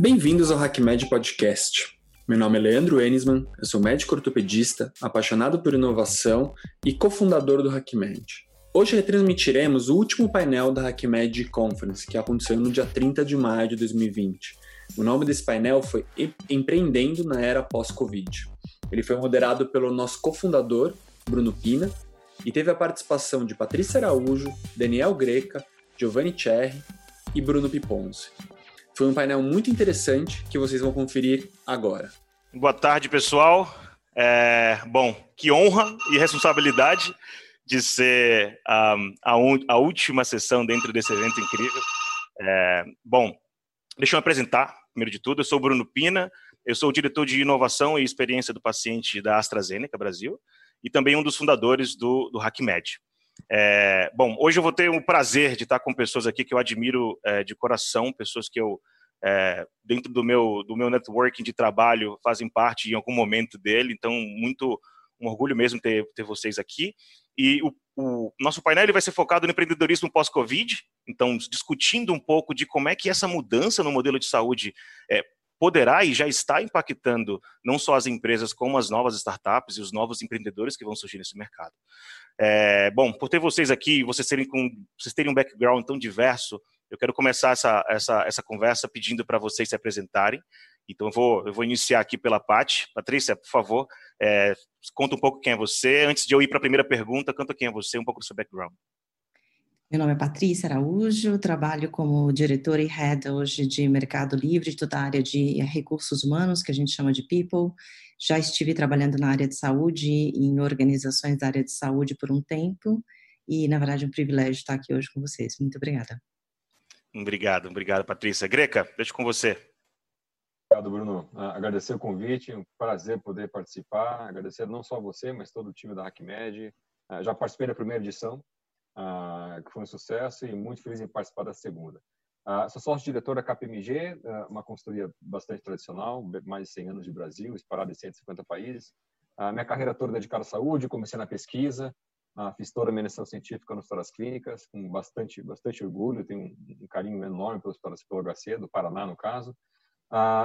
Bem-vindos ao HackMed Podcast. Meu nome é Leandro Enisman, eu sou médico ortopedista, apaixonado por inovação e cofundador do HackMed. Hoje retransmitiremos o último painel da HackMed Conference, que aconteceu no dia 30 de maio de 2020. O nome desse painel foi Empreendendo na Era Pós-Covid. Ele foi moderado pelo nosso cofundador, Bruno Pina, e teve a participação de Patrícia Araújo, Daniel Greca, Giovanni Cherry e Bruno Piponzi. Foi um painel muito interessante que vocês vão conferir agora. Boa tarde, pessoal. É, bom, que honra e responsabilidade de ser um, a, un, a, última sessão dentro desse evento incrível. É, bom, deixa eu apresentar, primeiro de tudo. Eu sou Bruno Pina, eu sou o diretor de inovação e experiência do paciente da AstraZeneca Brasil e também um dos fundadores do, do HackMed. É, bom, hoje eu vou ter o prazer de estar com pessoas aqui que eu admiro é, de coração, pessoas que eu, é, dentro do meu, do meu networking de trabalho, fazem parte em algum momento dele, então, muito um orgulho mesmo ter, ter vocês aqui. E o, o nosso painel ele vai ser focado no empreendedorismo pós-Covid, então, discutindo um pouco de como é que essa mudança no modelo de saúde é, poderá e já está impactando não só as empresas, como as novas startups e os novos empreendedores que vão surgir nesse mercado. É, bom, por ter vocês aqui, vocês terem, com, vocês terem um background tão diverso, eu quero começar essa, essa, essa conversa pedindo para vocês se apresentarem. Então, eu vou, eu vou iniciar aqui pela Paty. Patrícia, por favor, é, conta um pouco quem é você. Antes de eu ir para a primeira pergunta, conta quem é você, um pouco do seu background. Meu nome é Patrícia Araújo, trabalho como diretora e head hoje de Mercado Livre, toda a área de recursos humanos, que a gente chama de people. Já estive trabalhando na área de saúde, em organizações da área de saúde por um tempo, e, na verdade, é um privilégio estar aqui hoje com vocês. Muito obrigada. Obrigado, obrigado, Patrícia. Greca, deixo com você. Obrigado, Bruno. Ah, agradecer o convite, um prazer poder participar. Agradecer não só você, mas todo o time da HackMed. Ah, já participei da primeira edição, ah, que foi um sucesso e muito feliz em participar da segunda. Ah, sou sócio-diretor da KPMG, ah, uma consultoria bastante tradicional, mais de 100 anos de Brasil, espalhada em 150 países. minha carreira toda dedicada à saúde, comecei na pesquisa, fiz toda a minha iniciação científica Hospital das Clínicas, com bastante, bastante orgulho, tenho um, carinho enorme pelo Hospital pelo HC, do Paraná, no caso.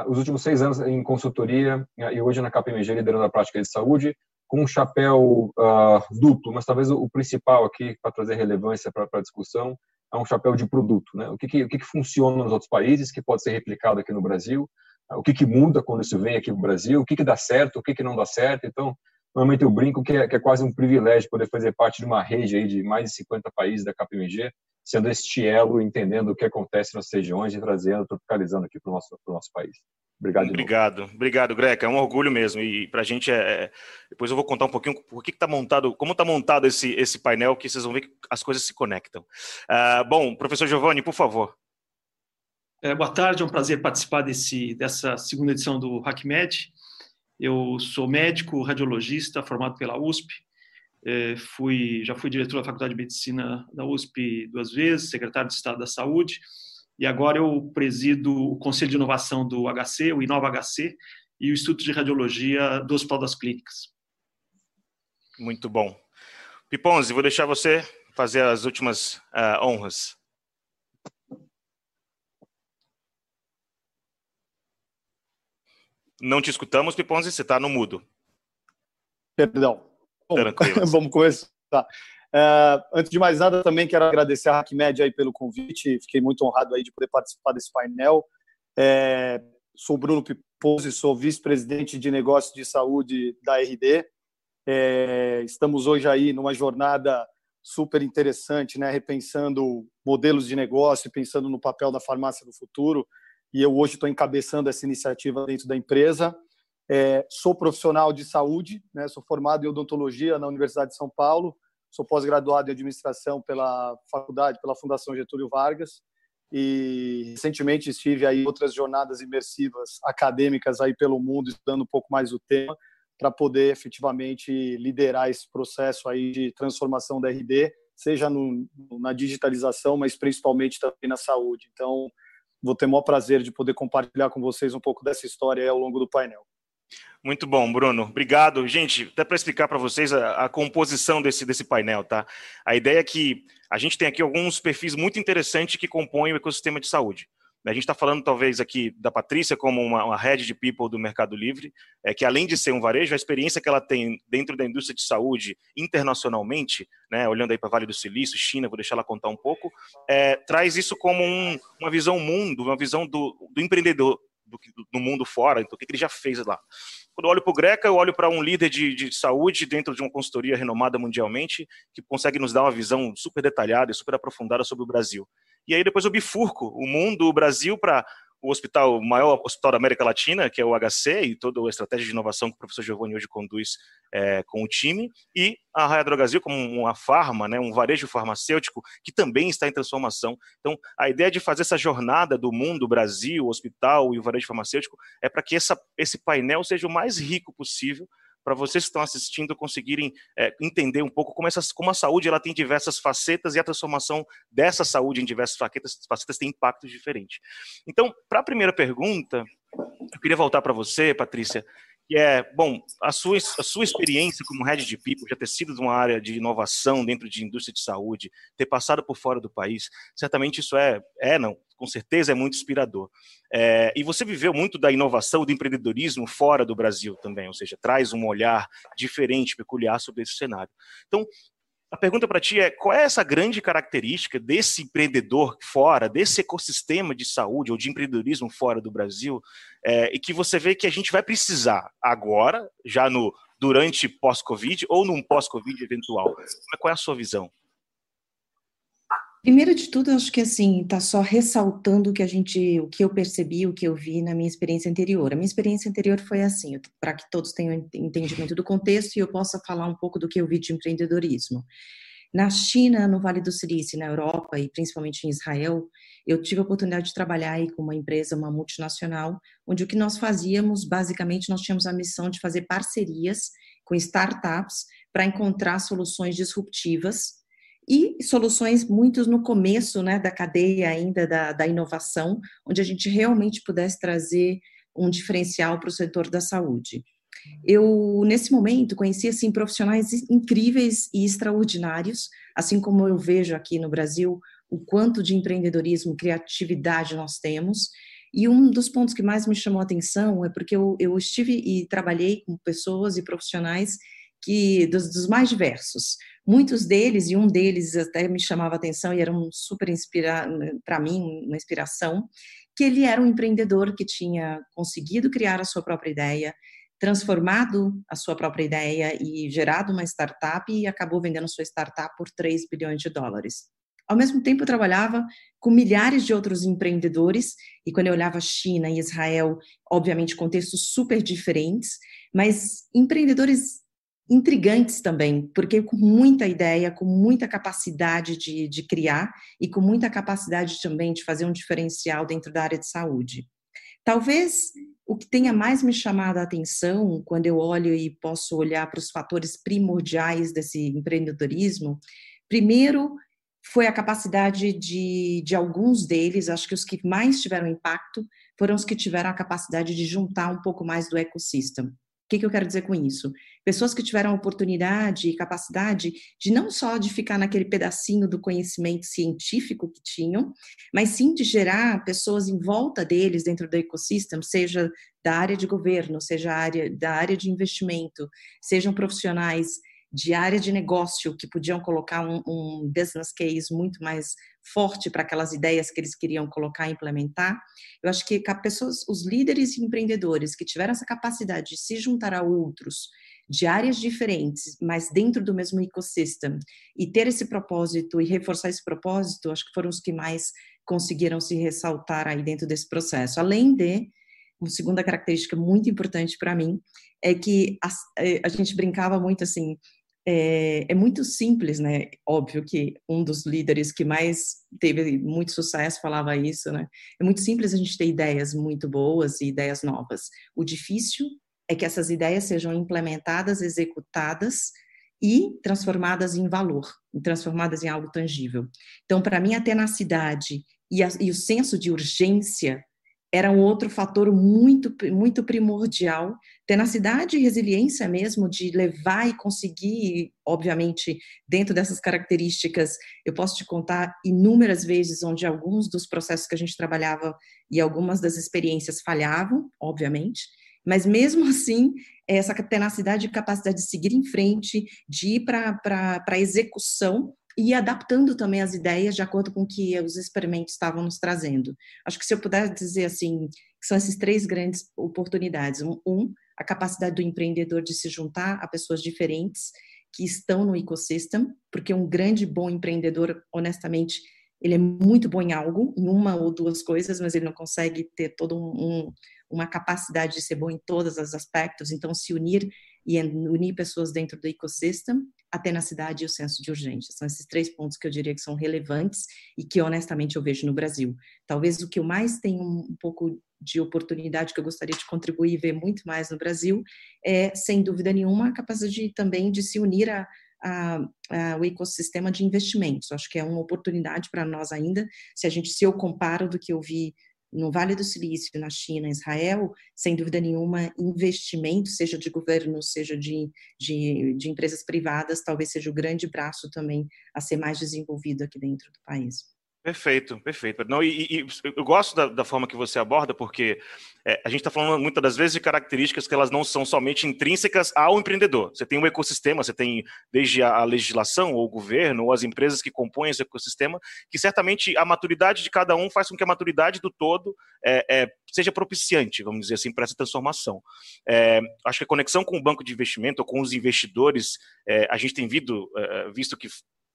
os últimos seis anos em consultoria e hoje na KPMG liderando a prática de saúde, com um chapéu uh, duplo, mas talvez o, principal aqui para trazer relevância para a discussão é um chapéu de produto, né? O que, que o que, que, funciona nos outros países que pode ser replicado aqui no Brasil, o que, que muda quando isso vem aqui no Brasil, o que, que dá certo, o que, que não dá certo. Então, normalmente eu brinco que é, que é quase um privilégio poder fazer parte de uma rede aí de mais de 50 países da KPMG, sendo este elo, entendendo o que acontece nas regiões e trazendo, tropicalizando aqui para o nosso, nosso país. Obrigado. Obrigado, obrigado, Greca. É um orgulho mesmo. E para a gente é, é, Depois eu vou contar um pouquinho por que está montado, como está montado esse, esse painel, que vocês vão ver que as coisas se conectam. Uh, bom, professor Giovanni, por favor. É, boa tarde, é um prazer participar desse, dessa segunda edição do HackMed. Eu sou médico, radiologista, formado pela USP. É, fui, já fui diretor da Faculdade de Medicina da USP duas vezes, secretário de Estado da Saúde e agora eu presido o Conselho de Inovação do HC, o Inova HC, e o Instituto de Radiologia do Hospital das Clínicas. Muito bom. Piponzi, vou deixar você fazer as últimas uh, honras. Não te escutamos, Piponzi, você está no mudo. Perdão. Bom, vamos começar. Uh, antes de mais nada, também quero agradecer a HackMed aí pelo convite. Fiquei muito honrado aí de poder participar desse painel. É, sou Bruno Pipose, sou vice-presidente de negócios de saúde da RD. É, estamos hoje aí numa jornada super interessante, né, repensando modelos de negócio, pensando no papel da farmácia do futuro. E eu hoje estou encabeçando essa iniciativa dentro da empresa. É, sou profissional de saúde, né, sou formado em odontologia na Universidade de São Paulo sou pós-graduado em administração pela faculdade, pela Fundação Getúlio Vargas e recentemente estive aí outras jornadas imersivas acadêmicas aí pelo mundo estudando um pouco mais o tema para poder efetivamente liderar esse processo aí de transformação da RD, seja no, na digitalização, mas principalmente também na saúde. Então, vou ter o maior prazer de poder compartilhar com vocês um pouco dessa história ao longo do painel. Muito bom, Bruno. Obrigado. Gente, até para explicar para vocês a, a, composição desse, desse painel, tá? A ideia é que a gente tem aqui alguns perfis muito interessantes que compõem o ecossistema de saúde. A gente está falando talvez aqui da Patrícia como uma, uma head de people do Mercado Livre, é, que além de ser um varejo, a experiência que ela tem dentro da indústria de saúde internacionalmente, né, olhando aí para Vale do Silício, China, vou deixar ela contar um pouco, é, traz isso como um, uma visão mundo, uma visão do, do empreendedor do, do mundo fora, então o que ele já fez lá. Quando eu olho para o Greca, eu olho para um líder de, de, saúde dentro de uma consultoria renomada mundialmente, que consegue nos dar uma visão super detalhada e super aprofundada sobre o Brasil. E aí depois eu bifurco o mundo, o Brasil, para o hospital, maior hospital da América Latina, que é o HC, e toda a estratégia de inovação que o professor Giovanni hoje conduz é, com o time, e a Raia Drogazil como uma farma, né, um varejo farmacêutico que também está em transformação. Então, a ideia de fazer essa jornada do mundo, Brasil, hospital e o varejo farmacêutico, é para que essa, esse painel seja o mais rico possível para vocês que estão assistindo conseguirem é, entender um pouco como, essas, como a saúde ela tem diversas facetas e a transformação dessa saúde em diversas facetas, facetas tem impactos diferentes. Então, para a primeira pergunta, eu queria voltar para você, Patrícia, que é, bom, a sua, a sua experiência como head de people, já ter sido de uma área de inovação dentro de indústria de saúde, ter passado por fora do país, certamente isso é, é não, com certeza é muito inspirador. É, e você viveu muito da inovação, do empreendedorismo fora do Brasil também, ou seja, traz um olhar diferente, peculiar sobre esse cenário. Então, a pergunta para ti é: qual é essa grande característica desse empreendedor fora, desse ecossistema de saúde ou de empreendedorismo fora do Brasil, é, e que você vê que a gente vai precisar agora, já no durante pós-Covid ou num pós-Covid eventual? Qual é a sua visão? Primeiro de tudo, acho que assim, está só ressaltando o que a gente, o que eu percebi, o que eu vi na minha experiência anterior. A minha experiência anterior foi assim, para que todos tenham entendimento do contexto e eu possa falar um pouco do que eu vi de empreendedorismo. Na China, no Vale do Silício, na Europa e principalmente em Israel, eu tive a oportunidade de trabalhar aí com uma empresa, uma multinacional, onde o que nós fazíamos, basicamente, nós tínhamos a missão de fazer parcerias com startups para encontrar soluções disruptivas e soluções muitos no começo né, da cadeia ainda da, da inovação, onde a gente realmente pudesse trazer um diferencial para o setor da saúde. Eu, nesse momento, conheci assim, profissionais incríveis e extraordinários, assim como eu vejo aqui no Brasil o quanto de empreendedorismo, criatividade nós temos. E um dos pontos que mais me chamou a atenção é porque eu, eu estive e trabalhei com pessoas e profissionais que dos, dos mais diversos. Muitos deles, e um deles até me chamava atenção e era um super para mim, uma inspiração, que ele era um empreendedor que tinha conseguido criar a sua própria ideia, transformado a sua própria ideia e gerado uma startup e acabou vendendo sua startup por 3 bilhões de dólares. Ao mesmo tempo, eu trabalhava com milhares de outros empreendedores, e quando eu olhava China e Israel, obviamente contextos super diferentes, mas empreendedores intrigantes também, porque com muita ideia, com muita capacidade de, de criar e com muita capacidade também de fazer um diferencial dentro da área de saúde. Talvez o que tenha mais me chamado a atenção quando eu olho e posso olhar para os fatores primordiais desse empreendedorismo, primeiro foi a capacidade de, de alguns deles, acho que os que mais tiveram impacto foram os que tiveram a capacidade de juntar um pouco mais do ecossistema que, que eu quero dizer com isso? Pessoas que tiveram oportunidade e capacidade de não só de ficar naquele pedacinho do conhecimento científico que tinham, mas sim de gerar pessoas em volta deles dentro do ecossistema, seja da área de governo, seja área, da área de investimento, sejam profissionais de área de negócio que podiam colocar um, um business case muito mais forte para aquelas ideias que eles queriam colocar e implementar. Eu acho que pessoas, os líderes e empreendedores que tiveram essa capacidade de se juntar a outros de áreas diferentes, mas dentro do mesmo ecossistema, e ter esse propósito e reforçar esse propósito, acho que foram os que mais conseguiram se ressaltar aí dentro desse processo. Além de uma segunda característica muito importante para mim é que a, eh, a, gente brincava muito assim, é, é, muito simples, né? Óbvio que um dos líderes que mais teve muito sucesso falava isso, né? É muito simples a gente ter ideias muito boas e ideias novas. O difícil é que essas ideias sejam implementadas, executadas e transformadas em valor, transformadas em algo tangível. Então, para mim, a tenacidade e, a, e o senso de urgência era um outro fator muito, muito primordial. Tenacidade e resiliência mesmo, de levar e conseguir, obviamente, dentro dessas características, eu posso te contar inúmeras vezes onde alguns dos processos que a gente trabalhava e algumas das experiências falhavam, obviamente, mas mesmo assim, essa tenacidade e capacidade de seguir em frente, de ir para a execução, e adaptando também as ideias de acordo com o que os experimentos estavam nos trazendo. Acho que se eu puder dizer assim, são essas três grandes oportunidades. Um, a capacidade do empreendedor de se juntar a pessoas diferentes que estão no ecossistema, porque um grande bom empreendedor, honestamente, ele é muito bom em algo, em uma ou duas coisas, mas ele não consegue ter toda um, um, uma capacidade de ser bom em todos os aspectos. Então, se unir e unir pessoas dentro do ecossistema, a tenacidade e o senso de urgência. São esses três pontos que eu diria que são relevantes e que, honestamente, eu vejo no Brasil. Talvez o que eu mais tenho um pouco de oportunidade que eu gostaria de contribuir e ver muito mais no Brasil é, sem dúvida nenhuma, a capacidade também de se unir a, o ecossistema de investimentos. Acho que é uma oportunidade para nós ainda, se a gente se eu comparo do que eu vi no Vale do Silício, na China, Israel, sem dúvida nenhuma, investimento, seja de governo, seja de, de, de empresas privadas, talvez seja o grande braço também a ser mais desenvolvido aqui dentro do país. Perfeito, perfeito. Não, e, e eu gosto da, da, forma que você aborda, porque é, a gente está falando muitas das vezes de características que elas não são somente intrínsecas ao empreendedor. Você tem um ecossistema, você tem desde a, a legislação, ou o governo, ou as empresas que compõem esse ecossistema, que certamente a maturidade de cada um faz com que a maturidade do todo é, é, seja propiciante, vamos dizer assim, para essa transformação. É, acho que a conexão com o banco de investimento, ou com os investidores, é, a gente tem visto, é, visto que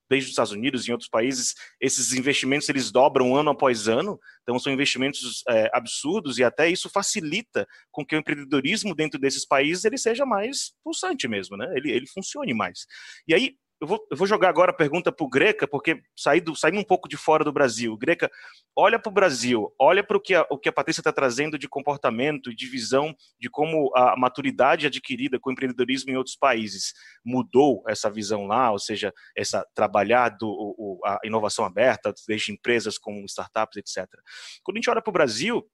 desde os Estados Unidos e em outros países, esses investimentos eles dobram ano após ano, então são investimentos é, absurdos e até isso facilita com que o empreendedorismo dentro desses países ele seja mais pulsante mesmo, né? Ele, ele funcione mais. E aí eu vou, eu vou jogar agora a pergunta para o Greca, porque saído, saímos um pouco de fora do Brasil. Greca, olha para o Brasil, olha para o que a, o que a Patrícia está trazendo de comportamento de visão de como a maturidade adquirida com o empreendedorismo em outros países mudou essa visão lá, ou seja, essa trabalhar do, o, a inovação aberta, desde empresas como startups, etc. Quando a gente olha para o Brasil,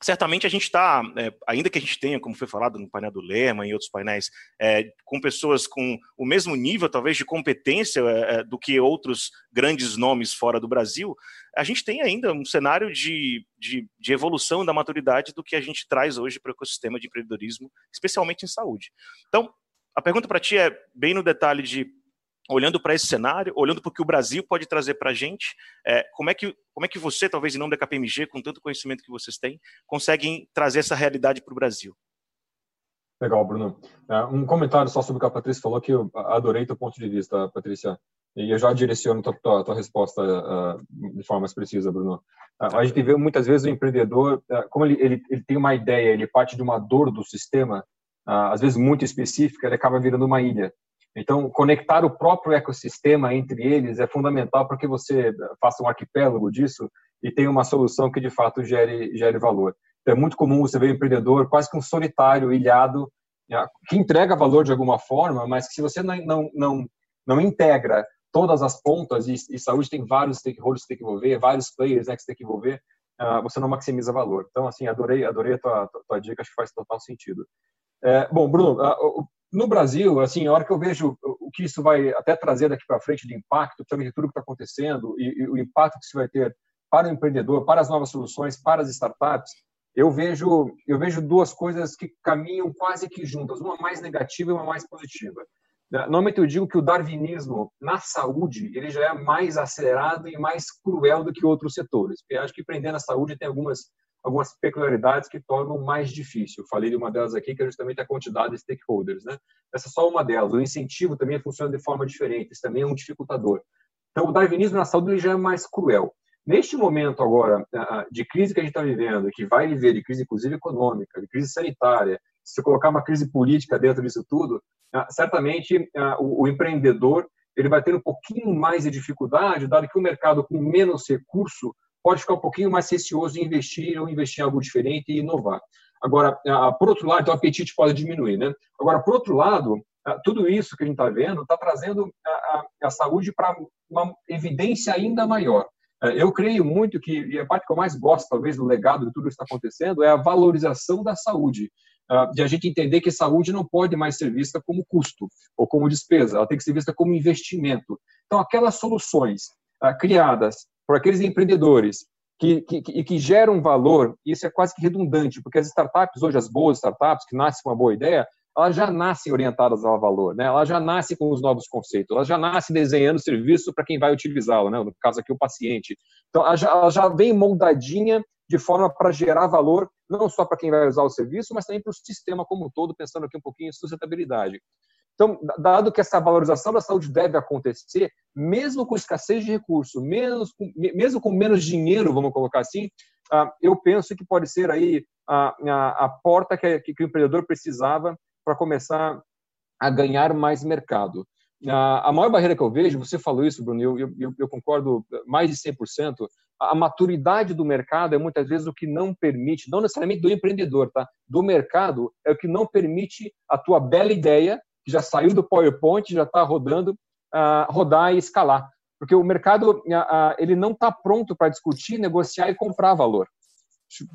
certamente a gente está, é, ainda que a gente tenha, como foi falado no painel do Lema e outros painéis, é, com pessoas com o mesmo nível, talvez, de competência é, é, do que outros grandes nomes fora do Brasil, a gente tem ainda um cenário de, de, de evolução da maturidade do que a gente traz hoje para o ecossistema de empreendedorismo, especialmente em saúde. Então, a pergunta para ti é bem no detalhe de olhando para esse cenário, olhando para o que o Brasil pode trazer para a gente, é, como, é que, como é que você, talvez em nome da KPMG, com tanto conhecimento que vocês têm, conseguem trazer essa realidade para o Brasil? Legal, Bruno. É, um comentário só sobre o que a Patrícia falou, que eu adorei teu ponto de vista, Patrícia, e eu já direciono tua, tua, tua resposta uh, de forma mais precisa, Bruno. Uh, a gente vê muitas vezes o empreendedor, uh, como ele, ele, ele tem uma ideia, ele parte de uma dor do sistema, às vezes muito específica, ele acaba virando uma ilha. Então, conectar o próprio ecossistema entre eles é fundamental para que você faça um arquipélago disso e tenha uma solução que de fato gere, gere valor. Então, é muito comum você ver um empreendedor quase que um solitário, ilhado, né, que entrega valor de alguma forma, mas que se você não, não, não, não integra todas as pontas, e, e, saúde tem vários stakeholders que tem que envolver, vários players né, que você tem que envolver, uh, você não maximiza valor. Então, assim, adorei, adorei a tua, tua, tua dica, acho que faz total sentido. É, bom, Bruno, uh, no Brasil, assim, a hora que eu vejo o que isso vai até trazer daqui para frente de impacto, também de tudo que está acontecendo e, e, o impacto que isso vai ter para o empreendedor, para as novas soluções, para as startups, eu vejo eu vejo duas coisas que caminham quase que juntas, uma mais negativa e uma mais positiva. Normalmente eu digo que o darwinismo na saúde ele já é mais acelerado e mais cruel do que outros setores. Eu acho que empreender na saúde tem algumas algumas peculiaridades que tornam mais difícil. Eu falei de uma delas aqui, que é justamente a quantidade de stakeholders. Né? Essa é só uma delas. O incentivo também funciona de forma diferente, isso também é um dificultador. Então, o darwinismo na saúde já é mais cruel. Neste momento agora de crise que a gente está vivendo, que vai viver, de crise inclusive econômica, de crise sanitária, se colocar uma crise política dentro disso tudo, certamente o empreendedor ele vai ter um pouquinho mais de dificuldade, dado que o mercado com menos recurso pode ficar um pouquinho mais receoso em investir ou investir em algo diferente e inovar. Agora, por outro lado, então o apetite pode diminuir, né? Agora, por outro lado, tudo isso que a gente está vendo está trazendo a, a, a saúde para uma evidência ainda maior. Eu creio muito que, e a parte que eu mais gosto, talvez, do legado de tudo que está acontecendo, é a valorização da saúde. De a gente entender que saúde não pode mais ser vista como custo ou como despesa, ela tem que ser vista como investimento. Então, aquelas soluções criadas por aqueles empreendedores que, que, que, que geram valor, isso é quase que redundante, porque as startups, hoje, as boas startups, que nascem com uma boa ideia, elas já nascem orientadas ao valor, né? Elas já nascem com os novos conceitos, elas já nascem desenhando serviço para quem vai utilizá-lo, né? No caso aqui o paciente. Então, ela já, ela já vem moldadinha de forma para gerar valor não só para quem vai usar o serviço, mas também para o sistema como um todo, pensando aqui um pouquinho em sustentabilidade. Então, dado que essa valorização da saúde deve acontecer, mesmo com escassez de recursos, mesmo com, mesmo com menos dinheiro, vamos colocar assim, ah, eu penso que pode ser aí a, a, a porta que, que, o empreendedor precisava para começar a ganhar mais mercado. A maior barreira que eu vejo, você falou isso, Bruno, eu, eu, eu concordo mais de 100%, a maturidade do mercado é muitas vezes o que não permite, não necessariamente do empreendedor, tá? Do mercado é o que não permite a tua bela ideia, que já saiu do PowerPoint, já está rodando, uh, rodar e escalar. Porque o mercado uh, uh, ele não está pronto para discutir, negociar e comprar valor.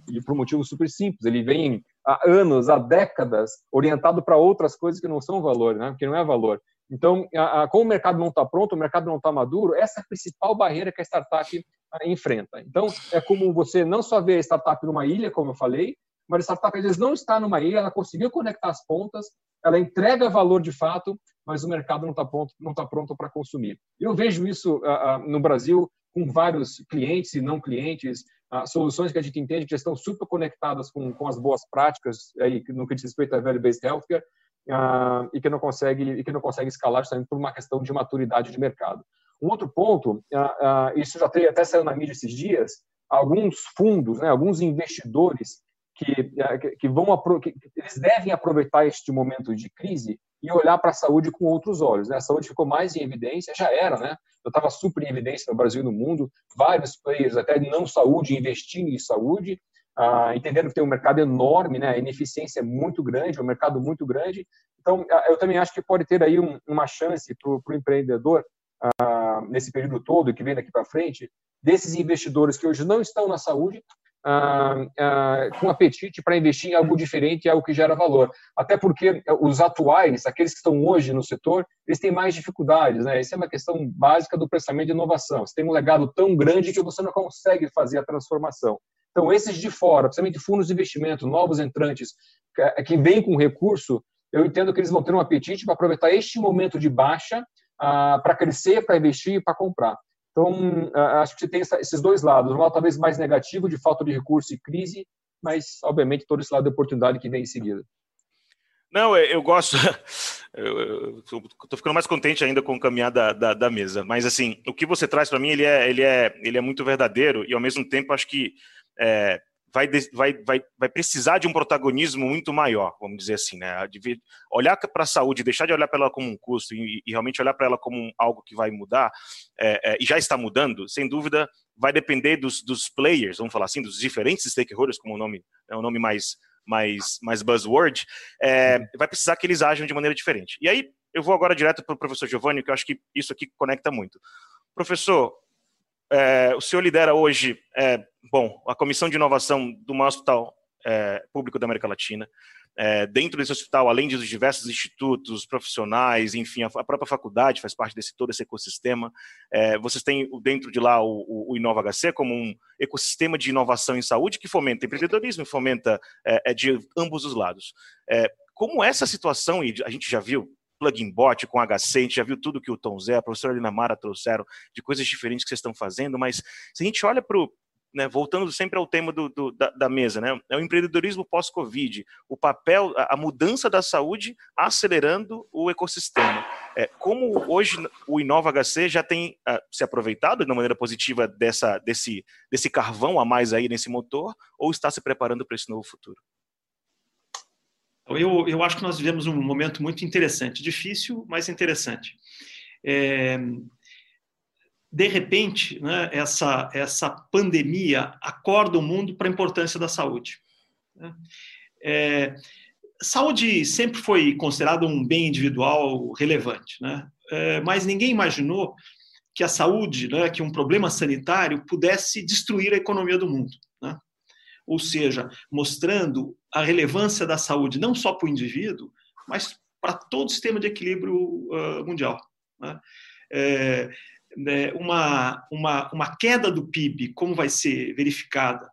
E por um motivo super simples, ele vem há anos, há décadas, orientado para outras coisas que não são valor, né? que não é valor. Então, como o mercado não está pronto, o mercado não está maduro, essa é a principal barreira que a startup enfrenta. Então, é como você não só vê a startup numa ilha, como eu falei, mas a startup às vezes não está numa ilha, ela conseguiu conectar as pontas, ela entrega valor de fato, mas o mercado não está pronto, não está pronto para consumir. Eu vejo isso no Brasil com vários clientes e não clientes, soluções que a gente entende que estão super conectadas com, com as boas práticas aí no que diz respeito a value-based healthcare, uh, e que não consegue e que não consegue escalar justamente por uma questão de maturidade de mercado. Um outro ponto, uh, uh, isso já até saiu na mídia esses dias, alguns fundos, né, alguns investidores que, que vão que eles devem aproveitar este momento de crise e olhar para a saúde com outros olhos. Né? A saúde ficou mais em evidência, já era, né? Eu estava super em evidência no Brasil e no mundo, vários players até não saúde investindo em saúde, ah, entendendo que tem um mercado enorme, né? A ineficiência é muito grande, é um mercado muito grande. Então, ah, eu também acho que pode ter aí um, uma chance para o empreendedor ah, nesse período todo que vem daqui para frente, desses investidores que hoje não estão na saúde, ah, ah, com apetite para investir em algo diferente, algo que gera valor. Até porque os atuais, aqueles que estão hoje no setor, eles têm mais dificuldades. Né? Isso é uma questão básica do pensamento de inovação. Você tem um legado tão grande que você não consegue fazer a transformação. Então, esses de fora, principalmente fundos de investimento, novos entrantes, que vêm com recurso, eu entendo que eles vão ter um apetite para aproveitar este momento de baixa ah, para crescer, para investir e para comprar. Então, acho que tem esses dois lados. Um lado talvez mais negativo, de falta de recurso e crise, mas, obviamente, todo esse lado de oportunidade que vem em seguida. Não, eu gosto. Estou ficando mais contente ainda com o caminhar da, da, da mesa. Mas, assim, o que você traz para mim, ele é, ele, é, ele é muito verdadeiro e, ao mesmo tempo, acho que é, vai, vai, vai, vai precisar de um protagonismo muito maior, vamos dizer assim, né? De olhar para a saúde, deixar de olhar para ela como um custo e, e realmente olhar para ela como algo que vai mudar, é, é, e já está mudando, sem dúvida, vai depender dos, dos players, vamos falar assim, dos diferentes stakeholders, como o nome é o nome mais mais mais buzzword, é, vai precisar que eles ajam de maneira diferente. E aí eu vou agora direto para o professor Giovanni, que eu acho que isso aqui conecta muito. Professor, é, o senhor lidera hoje, é, bom, a Comissão de Inovação do maior hospital é, público da América Latina. É, dentro desse hospital, além dos diversos institutos, profissionais, enfim, a, a própria faculdade faz parte desse todo esse ecossistema. É, vocês têm dentro de lá o, o, Inova HC como um ecossistema de inovação em saúde que fomenta empreendedorismo e fomenta é, de ambos os lados. como essa situação, e a gente já viu plugin bot com HC, a gente já viu tudo que o Tom Zé, a professora Lina Mara trouxeram de coisas diferentes que vocês estão fazendo, mas se a gente olha para o né, voltando sempre ao tema do, do, da, da, mesa, né, é o empreendedorismo pós-Covid, o papel, a, a, mudança da saúde acelerando o ecossistema. É, como hoje o Inova HC já tem uh, se aproveitado de uma maneira positiva dessa, desse, desse carvão a mais aí nesse motor, ou está se preparando para esse novo futuro? Eu, eu acho que nós vivemos um momento muito interessante, difícil, mas interessante. É, de repente, né, essa, essa pandemia acorda o mundo para a importância da saúde. Né? É, saúde sempre foi considerada um bem individual relevante, né? É, mas ninguém imaginou que a saúde, né, que um problema sanitário pudesse destruir a economia do mundo. Né? Ou seja, mostrando a relevância da saúde não só para o indivíduo, mas para todo o sistema de equilíbrio uh, mundial. Né? É, né, uma, uma, uma queda do PIB, como vai ser verificada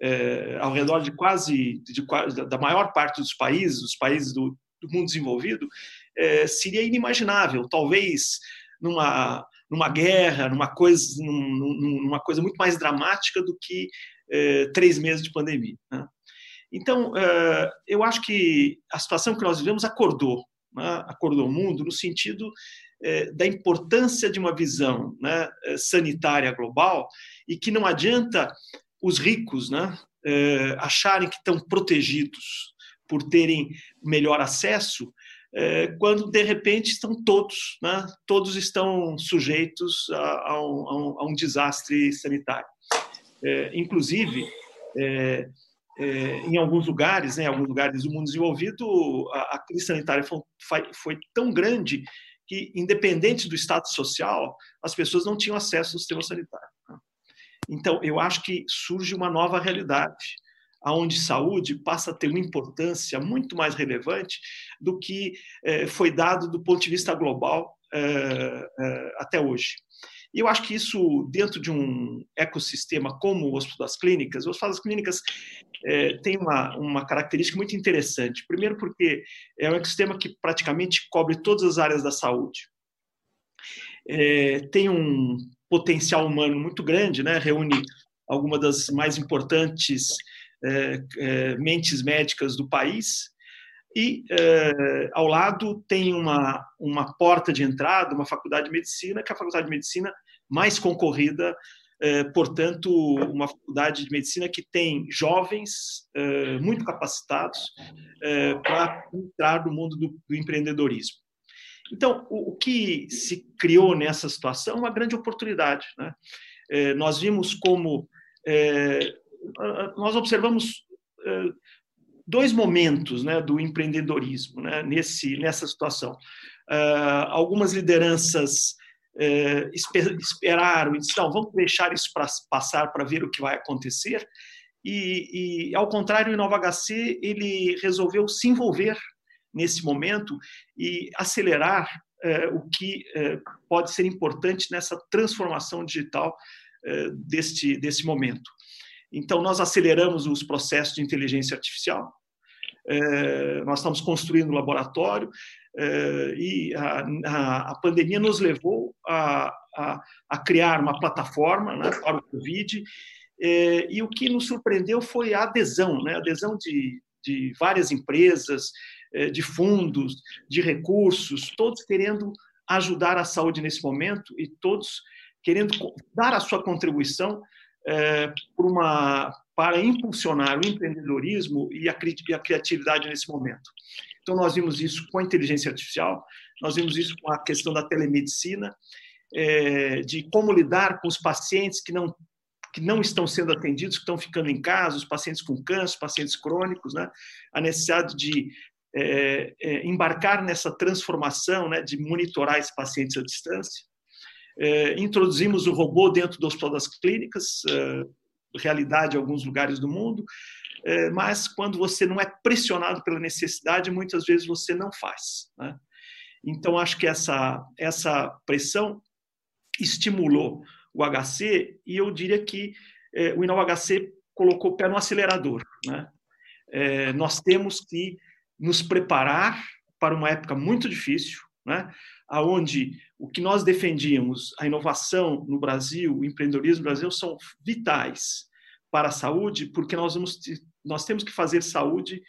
é, ao redor de quase de, da maior parte dos países, os países do, do mundo desenvolvido, é, seria inimaginável. Talvez numa numa guerra, numa coisa, numa coisa muito mais dramática do que é, três meses de pandemia. Né? Então, é, eu acho que a situação que nós vivemos acordou, né? acordou o mundo no sentido é, da importância de uma visão né, sanitária global e que não adianta os ricos né, acharem que estão protegidos por terem melhor acesso quando de repente estão todos, né, todos estão sujeitos a, a, um, a um, desastre sanitário. Inclusive, é, é, em alguns lugares, né, em alguns lugares do mundo desenvolvido, a, a crise sanitária foi, foi, tão grande que, independente do status social, as pessoas não tinham acesso ao sistema sanitário. Né. Então, eu acho que surge uma nova realidade aonde saúde passa a ter uma importância muito mais relevante do que eh, foi dado do ponto de vista global eh, eh, até hoje. E eu acho que isso, dentro de um ecossistema como o Hospital das Clínicas, o Hospital das Clínicas tem uma, uma característica muito interessante. Primeiro, porque é um ecossistema que praticamente cobre todas as áreas da saúde. tem um potencial humano muito grande, né? reúne algumas das mais importantes é, é, mentes médicas do país. E é, ao lado tem uma, uma porta de entrada, uma faculdade de medicina, que é a faculdade de medicina mais concorrida, portanto, uma faculdade de medicina que tem jovens muito capacitados para entrar no mundo do, do empreendedorismo. Então, o, que se criou nessa situação é uma grande oportunidade. Né? nós vimos como nós observamos dois momentos né, do empreendedorismo né, nesse, nessa situação. Uh, algumas lideranças esper, esperaram e disseram, vamos deixar isso para passar para ver o que vai acontecer. E, e, ao contrário, o Inova HC ele resolveu se envolver nesse momento e acelerar uh, o que pode ser importante nessa transformação digital deste, desse momento. Então, nós aceleramos os processos de inteligência artificial, é, nós estamos construindo um laboratório é, e a, a, a, pandemia nos levou a, a, a criar uma plataforma né, para o Covid é, e o que nos surpreendeu foi a adesão, né, adesão de, de várias empresas, é, de fundos, de recursos, todos querendo ajudar a saúde nesse momento e todos querendo dar a sua contribuição é, uma, para impulsionar o empreendedorismo e a criatividade nesse momento. Então, nós vimos isso com a inteligência artificial, nós vimos isso com a questão da telemedicina, é, de como lidar com os pacientes que não que não estão sendo atendidos, que estão ficando em casa, os pacientes com câncer, pacientes crônicos, né? a necessidade de é, é, embarcar nessa transformação, né? de monitorar esses pacientes à distância. É, introduzimos o robô dentro do Hospital das Clínicas, realidade em alguns lugares do mundo, mas quando você não é pressionado pela necessidade, muitas vezes você não faz. Né? Então, acho que essa, essa pressão estimulou o HC e eu diria que o Inova HC colocou o pé no acelerador. Né? nós temos que nos preparar para uma época muito difícil, né? o que nós defendíamos, a inovação no Brasil, o empreendedorismo no Brasil, são vitais para a saúde, porque nós, vamos, nós temos que fazer saúde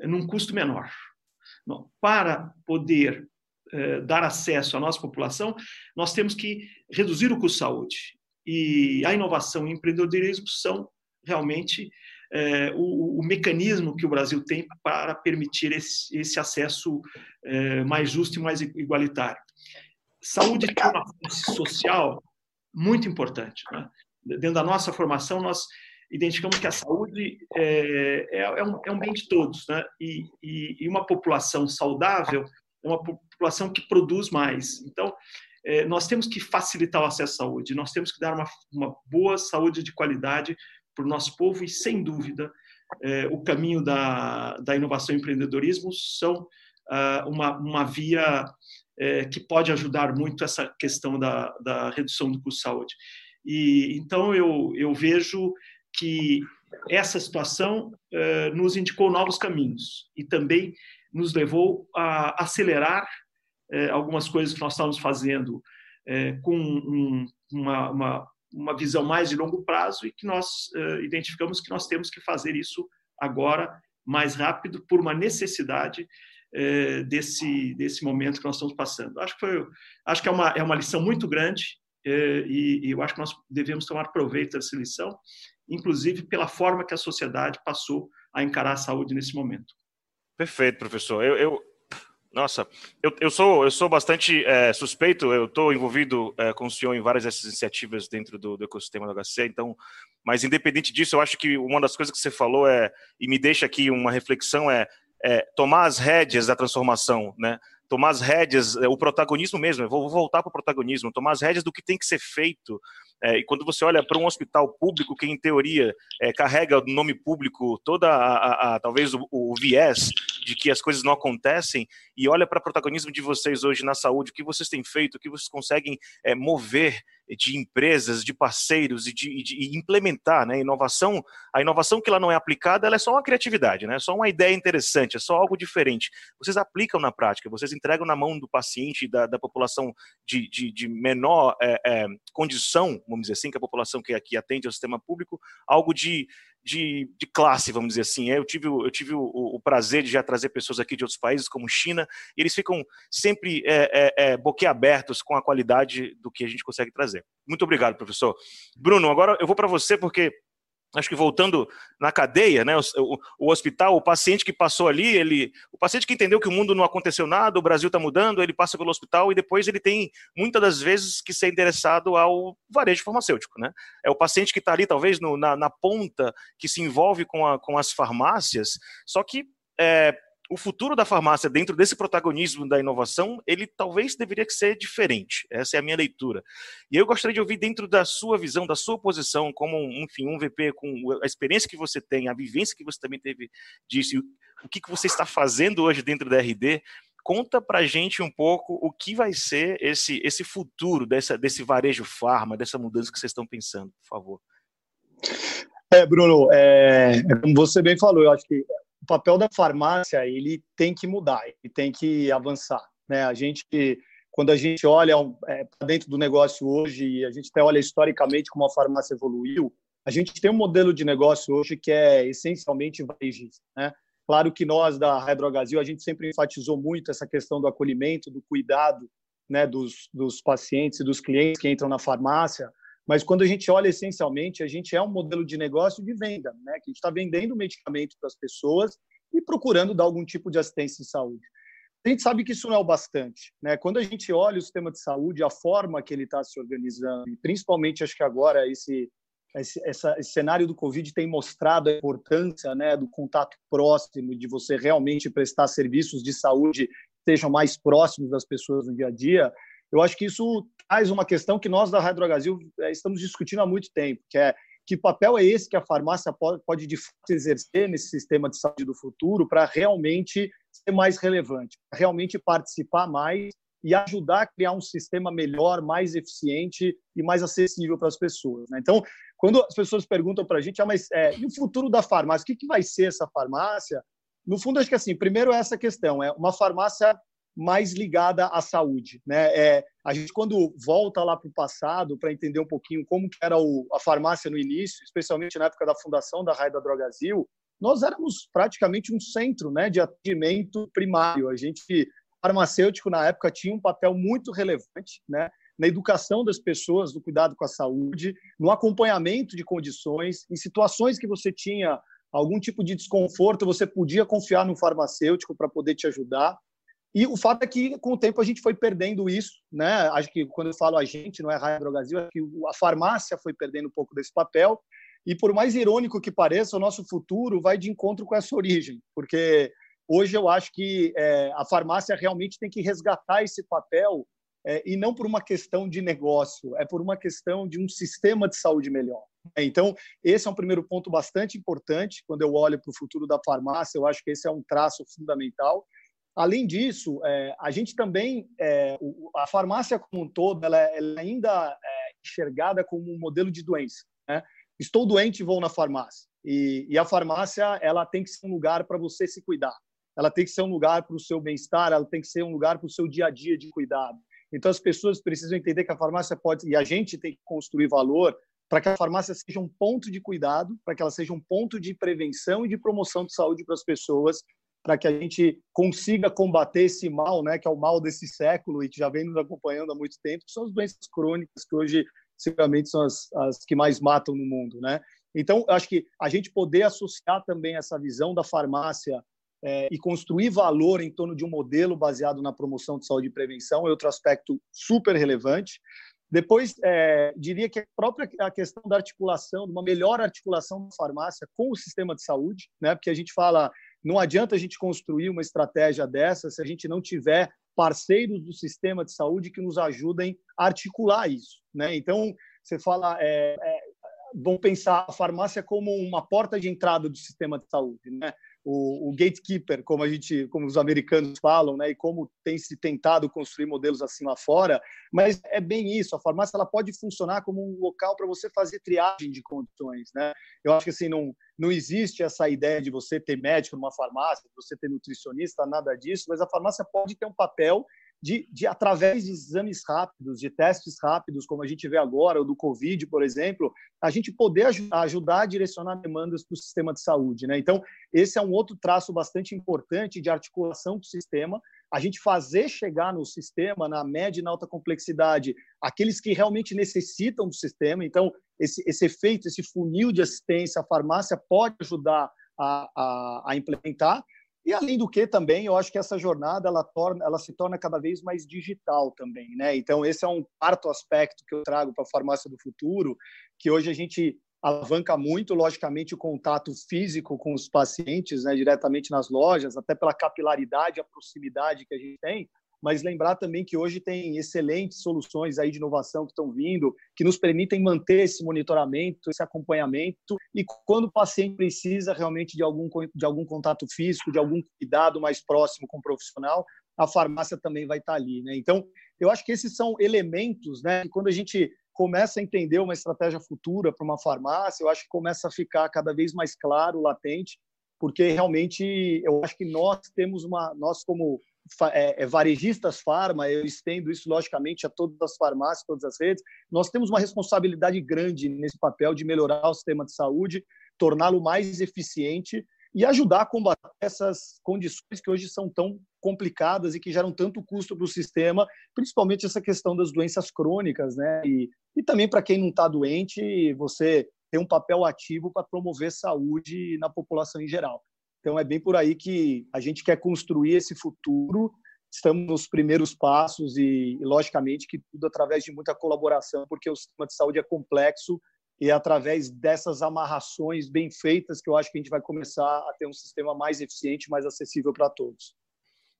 eh, num custo menor. Para poder eh, dar acesso à nossa população, nós temos que reduzir o custo de saúde. E a inovação e o empreendedorismo são realmente é, o, mecanismo que o Brasil tem para permitir esse, acesso é, mais justo e mais igualitário. Saúde tem uma social muito importante. Né? Dentro da nossa formação, nós identificamos que a saúde é, é, é, um, é um, bem de todos, né? E, e, e, uma população saudável é uma população que produz mais. Então, é, nós temos que facilitar o acesso à saúde, nós temos que dar uma, uma boa saúde de qualidade para o nosso povo e, sem dúvida, é, o caminho da, da inovação e empreendedorismo são uh, uma, uma via é, que pode ajudar muito essa questão da, da redução do custo de saúde. E então eu, eu vejo que essa situação uh, nos indicou novos caminhos e também nos levou a acelerar uh, algumas coisas que nós estávamos fazendo uh, com um, uma, uma, uma, visão mais de longo prazo e que nós identificamos que nós temos que fazer isso agora mais rápido por uma necessidade desse desse momento que nós estamos passando. Acho que foi, acho que é uma é uma lição muito grande e, e eu acho que nós devemos tomar proveito dessa lição inclusive pela forma que a sociedade passou a encarar a saúde nesse momento. Perfeito, professor. Eu, eu nossa, eu, eu, sou eu sou bastante é, suspeito. Eu estou envolvido é, com o senhor em várias dessas iniciativas dentro do, do, ecossistema do HC. Então, mas independente disso, eu acho que uma das coisas que você falou é e me deixa aqui uma reflexão é, é tomar as rédeas da transformação, né? tomar as rédeas, é, o protagonismo mesmo, eu vou voltar para o protagonismo, tomar as rédeas do que tem que ser feito. É, e quando você olha para um hospital público que, em teoria, é, carrega o nome público, toda a, a, a talvez o, o, viés de que as coisas não acontecem, e olha para o protagonismo de vocês hoje na saúde, o que vocês têm feito, o que vocês conseguem é, mover de empresas, de parceiros e de, de, implementar, né? Inovação, a inovação que ela não é aplicada, ela é só uma criatividade, né? É só uma ideia interessante, é só algo diferente. Vocês aplicam na prática, vocês entregam na mão do paciente, da, da população de, de, de menor é, é, condição, vamos dizer assim, que a população que aqui atende ao sistema público, algo de, de, de, classe, vamos dizer assim. Eu tive, eu tive o, o, prazer de já trazer pessoas aqui de outros países, como China, e eles ficam sempre é, é, é, boquiabertos com a qualidade do que a gente consegue trazer. Muito obrigado, professor. Bruno, agora eu vou para você, porque acho que voltando na cadeia, né, o, o, hospital, o paciente que passou ali, ele, o paciente que entendeu que o mundo não aconteceu nada, o Brasil está mudando, ele passa pelo hospital e depois ele tem muitas das vezes que ser interessado ao varejo farmacêutico, né? É o paciente que está ali talvez no, na, na, ponta que se envolve com, a, com as farmácias, só que é, o futuro da farmácia dentro desse protagonismo da inovação, ele talvez deveria ser diferente. Essa é a minha leitura. E eu gostaria de ouvir dentro da sua visão, da sua posição, como, enfim, um VP, com a experiência que você tem, a vivência que você também teve disso, o que, você está fazendo hoje dentro da RD, conta para gente um pouco o que vai ser esse, esse futuro dessa, desse varejo farma, dessa mudança que vocês estão pensando, por favor. É, Bruno, é, como você bem falou, eu acho que o papel da farmácia ele tem que mudar, ele tem que avançar. Né? A gente, quando a gente olha é, para dentro do negócio hoje, a gente até olha historicamente como a farmácia evoluiu, a gente tem um modelo de negócio hoje que é essencialmente varejista. Né? Claro que nós da Hydrogasil a gente sempre enfatizou muito essa questão do acolhimento, do cuidado né, dos, dos pacientes e dos clientes que entram na farmácia, mas quando a gente olha essencialmente, a gente é um modelo de negócio de venda, né? que a gente está vendendo medicamento para as pessoas e procurando dar algum tipo de assistência em saúde. A gente sabe que isso não é o bastante. Né? Quando a gente olha o sistema de saúde, a forma que ele está se organizando, e principalmente acho que agora esse, esse, essa, esse cenário do Covid tem mostrado a importância né, do contato próximo, de você realmente prestar serviços de saúde que sejam mais próximos das pessoas no dia a dia, eu acho que isso traz uma questão que nós da Rádio Brasil eh, estamos discutindo há muito tempo, que é que papel é esse que a farmácia pode, pode de fato exercer nesse sistema de saúde do futuro para realmente ser mais relevante, realmente participar mais e ajudar a criar um sistema melhor, mais eficiente e mais acessível para as pessoas. Né? Então, quando as pessoas perguntam para a gente, ah, mas é, e o futuro da farmácia? O que, que vai ser essa farmácia? No fundo, acho que assim, primeiro é essa questão, é uma farmácia mais ligada à saúde. Né? É, a gente, quando volta lá para o passado, para entender um pouquinho como era o, a farmácia no início, especialmente na época da fundação da Raia da Drogazil, nós éramos praticamente um centro né, de atendimento primário. A gente, farmacêutico, na época, tinha um papel muito relevante né, na educação das pessoas, no cuidado com a saúde, no acompanhamento de condições, em situações que você tinha algum tipo de desconforto, você podia confiar no farmacêutico para poder te ajudar. E o fato é que, com o tempo, a gente foi perdendo isso. Né? Acho que quando eu falo a gente, não é Raia Brasil, acho que a farmácia foi perdendo um pouco desse papel. E por mais irônico que pareça, o nosso futuro vai de encontro com essa origem, porque hoje eu acho que é, a farmácia realmente tem que resgatar esse papel é, e não por uma questão de negócio, é por uma questão de um sistema de saúde melhor. Então, esse é um primeiro ponto bastante importante. Quando eu olho para o futuro da farmácia, eu acho que esse é um traço fundamental. Além disso, é, a gente também, é, a farmácia como um todo, ela, ela ainda é enxergada como um modelo de doença. Né? Estou doente, vou na farmácia. E, e a farmácia, ela tem que ser um lugar para você se cuidar. Ela tem que ser um lugar para o seu bem-estar, ela tem que ser um lugar para o seu dia a dia de cuidado. Então, as pessoas precisam entender que a farmácia pode, e a gente tem que construir valor para que a farmácia seja um ponto de cuidado, para que ela seja um ponto de prevenção e de promoção de saúde para as pessoas, para que a gente consiga combater esse mal, né, que é o mal desse século e que já vem nos acompanhando há muito tempo, que são as doenças crônicas, que hoje, seguramente, são as, as que mais matam no mundo. Né? Então, acho que a gente poder associar também essa visão da farmácia é, e construir valor em torno de um modelo baseado na promoção de saúde e prevenção é outro aspecto super relevante. Depois, é, diria que a própria a questão da articulação, de uma melhor articulação da farmácia com o sistema de saúde, né? porque a gente fala, não adianta a gente construir uma estratégia dessa se a gente não tiver parceiros do sistema de saúde que nos ajudem a articular isso. Né? Então, você fala, é, é, pensar a farmácia como uma porta de entrada do sistema de saúde. Né? O, o, gatekeeper, como a gente, como os americanos falam, né, e como tem se tentado construir modelos assim lá fora, mas é bem isso. A farmácia ela pode funcionar como um local para você fazer triagem de condições, né? Eu acho que assim não não existe essa ideia de você ter médico numa farmácia, de você ter nutricionista, nada disso, mas a farmácia pode ter um papel de, de, através de exames rápidos, de testes rápidos, como a gente vê agora, o do Covid, por exemplo, a gente poder ajudar a direcionar demandas para o sistema de saúde. Né? Então, esse é um outro traço bastante importante de articulação do sistema, a gente fazer chegar no sistema, na média e na alta complexidade, aqueles que realmente necessitam do sistema. Então, esse, esse efeito, esse funil de assistência, a farmácia pode ajudar a, a, a implementar, e além do que também, eu acho que essa jornada ela torna, ela se torna cada vez mais digital também, né? Então esse é um quarto aspecto que eu trago para a farmácia do futuro, que hoje a gente alavanca muito, logicamente, o contato físico com os pacientes, né, diretamente nas lojas, até pela capilaridade, a proximidade que a gente tem, mas lembrar também que hoje tem excelentes soluções aí de inovação que estão vindo, que nos permitem manter esse monitoramento, esse acompanhamento, e quando o paciente precisa realmente de algum, de algum contato físico, de algum cuidado mais próximo com o profissional, a farmácia também vai estar ali. Né? Então, eu acho que esses são elementos né, que quando a gente começa a entender uma estratégia futura para uma farmácia, eu acho que começa a ficar cada vez mais claro, latente, porque realmente eu acho que nós temos uma, nós como é, varejistas farma, eu estendo isso logicamente a todas as farmácias, todas as redes. Nós temos uma responsabilidade grande nesse papel de melhorar o sistema de saúde, torná-lo mais eficiente e ajudar a combater essas condições que hoje são tão complicadas e que geram tanto custo para o sistema, principalmente essa questão das doenças crônicas, né? E, e também para quem não está doente, você tem um papel ativo para promover saúde na população em geral. Então, é bem por aí que a gente quer construir esse futuro. Estamos nos primeiros passos e, e, logicamente, que tudo através de muita colaboração, porque o sistema de saúde é complexo e é através dessas amarrações bem feitas que eu acho que a gente vai começar a ter um sistema mais eficiente, mais acessível para todos.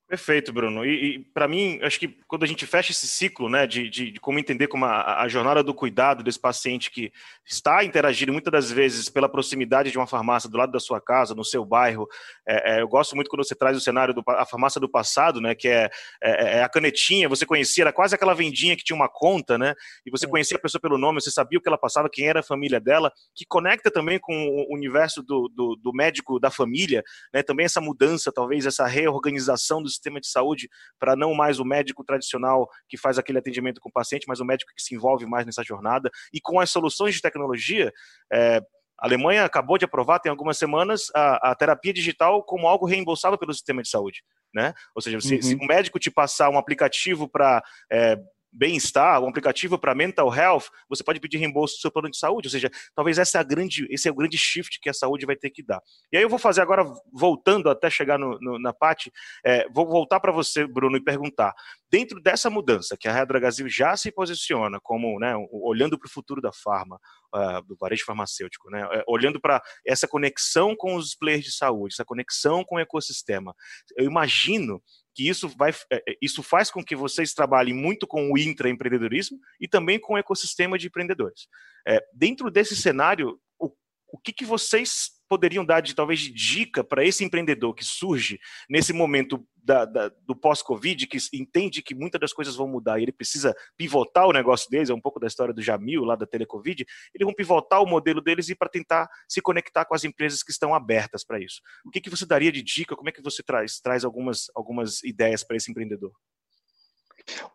Perfeito, Bruno. E, e para mim, acho que quando a gente fecha esse ciclo, né, de, de, de como entender como a, a, jornada do cuidado desse paciente que está interagindo muitas das vezes pela proximidade de uma farmácia do lado da sua casa, no seu bairro. É, é, eu gosto muito quando você traz o cenário da farmácia do passado, né, que é, é, é, a canetinha. Você conhecia, era quase aquela vendinha que tinha uma conta, né, e você é. conhecia a pessoa pelo nome, você sabia o que ela passava, quem era a família dela, que conecta também com o universo do, do, do médico da família, né, também essa mudança, talvez essa reorganização do sistema de saúde para não mais o médico tradicional que faz aquele atendimento com o paciente, mas o médico que se envolve mais nessa jornada. E com as soluções de tecnologia, é, a Alemanha acabou de aprovar, tem algumas semanas, a, a, terapia digital como algo reembolsável pelo sistema de saúde. Né? Ou seja, se, uhum. se um médico te passar um aplicativo para é, bem-estar, um aplicativo para mental health, você pode pedir reembolso do seu plano de saúde. Ou seja, talvez essa é a grande, esse é o grande shift que a saúde vai ter que dar. E aí eu vou fazer agora, voltando até chegar no, no, na parte, é, vou voltar para você, Bruno, e perguntar. Dentro dessa mudança que a Redra Brasil já se posiciona como, né, olhando para o futuro da farma, uh, do varejo farmacêutico, né, é, olhando para essa conexão com os players de saúde, essa conexão com o ecossistema, eu imagino que isso, vai, é, é, isso faz com que vocês trabalhem muito com o intraempreendedorismo e também com o ecossistema de empreendedores. É, dentro desse cenário, o, o que, que vocês poderiam dar de talvez de dica para esse empreendedor que surge nesse momento da, da, do pós-Covid, que entende que muitas das coisas vão mudar e ele precisa pivotar o negócio deles, é um pouco da história do Jamil lá da Telecovid, eles vão pivotar o modelo deles e para tentar se conectar com as empresas que estão abertas para isso. O que, que você daria de dica? Como é que você traz, traz algumas, algumas ideias para esse empreendedor?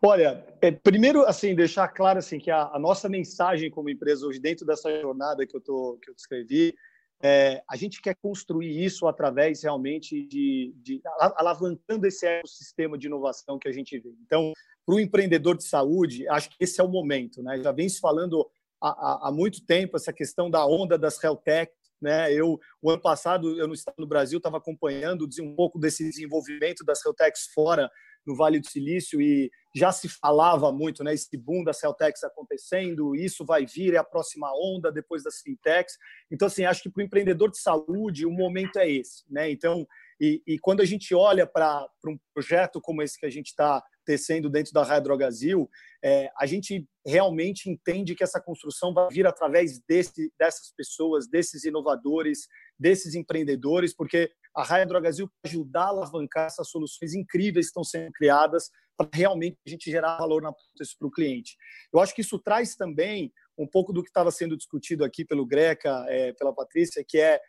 Olha, é, primeiro, assim, deixar claro assim que a, a, nossa mensagem como empresa hoje dentro dessa jornada que eu tô que eu descrevi é, a gente quer construir isso através realmente de, de alavancando esse ecossistema de inovação que a gente vê. Então, para o empreendedor de saúde, acho que esse é o momento. Né? Já vem se falando há, há, muito tempo essa questão da onda das health. Né? Eu, o ano passado, eu no estado do Brasil estava acompanhando um pouco desse desenvolvimento das health fora no Vale do Silício e já se falava muito, né, esse boom das Celtex acontecendo, isso vai vir, é a próxima onda depois das fintechs. Então, assim, acho que para o empreendedor de saúde o momento é esse, né? Então, e, e quando a gente olha para um projeto como esse que a gente está tecendo dentro da Raia Drogazil, é, a gente realmente entende que essa construção vai vir através desse, dessas pessoas, desses inovadores, desses empreendedores, porque a Raia Drogazil vai ajudar a alavancar essas soluções incríveis que estão sendo criadas para realmente a gente gerar valor na para o cliente. Eu acho que isso traz também um pouco do que estava sendo discutido aqui pelo Greca, é, pela Patrícia, que é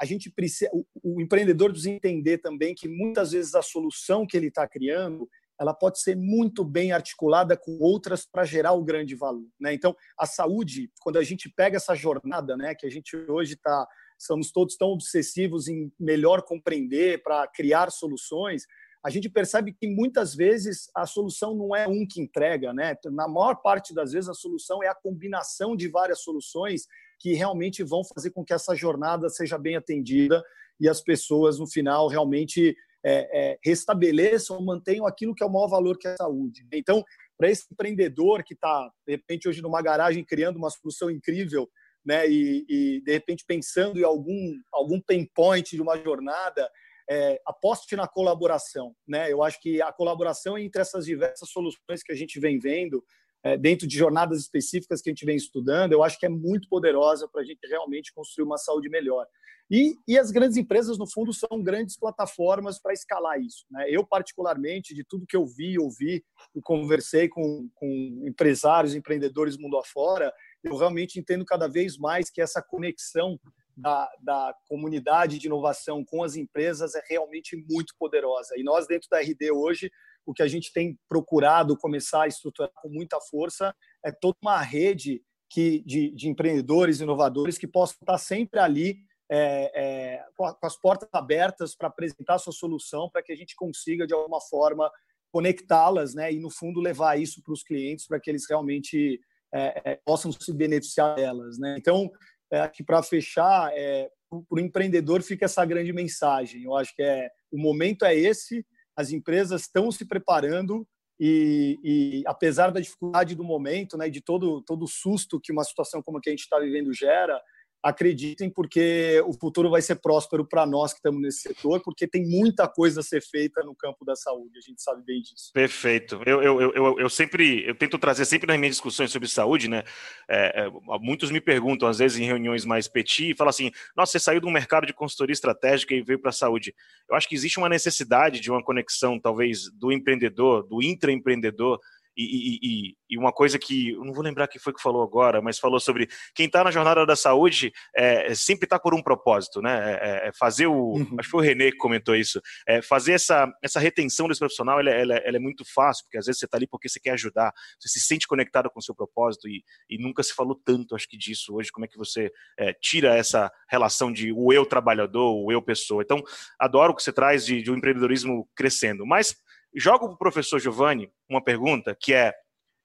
a gente precisa, o, o empreendedor precisa entender também que muitas vezes a solução que ele está criando ela pode ser muito bem articulada com outras para gerar o grande valor. Né? Então, a saúde, quando a gente pega essa jornada, né, que a gente hoje está, somos todos tão obsessivos em melhor compreender para criar soluções, a gente percebe que muitas vezes a solução não é um que entrega, né? Na maior parte das vezes a solução é a combinação de várias soluções que realmente vão fazer com que essa jornada seja bem atendida e as pessoas no final realmente é, é, restabeleçam, mantenham aquilo que é o maior valor que é a saúde. Então, para esse empreendedor que está de repente hoje numa garagem criando uma solução incrível, né? E, e de repente pensando em algum algum pain point de uma jornada é, aposte na colaboração. Né? Eu acho que a colaboração entre essas diversas soluções que a gente vem vendo, é, dentro de jornadas específicas que a gente vem estudando, eu acho que é muito poderosa para a gente realmente construir uma saúde melhor. E, e, as grandes empresas, no fundo, são grandes plataformas para escalar isso. Né? Eu, particularmente, de tudo que eu vi, ouvi e conversei com, com empresários, empreendedores mundo afora, eu realmente entendo cada vez mais que essa conexão da, da comunidade de inovação com as empresas é realmente muito poderosa. E nós, dentro da RD hoje, o que a gente tem procurado começar a estruturar com muita força é toda uma rede que, de, de empreendedores, inovadores que possam estar sempre ali é, é, com, as portas abertas para apresentar a sua solução, para que a gente consiga, de alguma forma, conectá-las né, e, no fundo, levar isso para os clientes para que eles realmente é, é possam se beneficiar delas. Né? Então, é, que para fechar, é, para o empreendedor fica essa grande mensagem. Eu acho que é o momento é esse, as empresas estão se preparando e, e apesar da dificuldade do momento, né, de todo todo susto que uma situação como a que a gente está vivendo gera, acreditem, porque o futuro vai ser próspero para nós que estamos nesse setor, porque tem muita coisa a ser feita no campo da saúde, a gente sabe bem disso. Perfeito. Eu, eu, eu, eu sempre, eu tento trazer sempre nas minhas discussões sobre saúde, né? É, é, muitos me perguntam, às vezes em reuniões mais petit, e falam assim: nossa, você saiu do mercado de consultoria estratégica e veio para a saúde. Eu acho que existe uma necessidade de uma conexão, talvez, do empreendedor, do intraempreendedor, e, e, e, uma coisa que eu não vou lembrar quem foi que falou agora, mas falou sobre quem está na jornada da saúde é, sempre está por um propósito, né? É, é, é fazer o. Uhum. Acho que foi o Renê que comentou isso. É, fazer essa, essa retenção desse profissional ela, ela, ela, é muito fácil, porque às vezes você está ali porque você quer ajudar, você se sente conectado com o seu propósito e, e nunca se falou tanto, acho que, disso hoje. Como é que você é, tira essa relação de o eu trabalhador, o eu pessoa? Então, adoro o que você traz de, de um empreendedorismo crescendo. Mas jogo para o professor Giovanni uma pergunta que é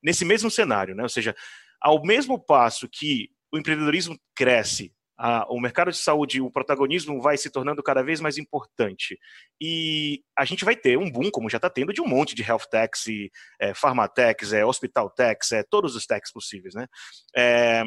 nesse mesmo cenário, né? ou seja, ao mesmo passo que o empreendedorismo cresce, a, o mercado de saúde, o protagonismo vai se tornando cada vez mais importante. E a gente vai ter um boom, como já está tendo, de um monte de health techs, e, é, é, hospital techs, é, todos os techs possíveis. Né? É,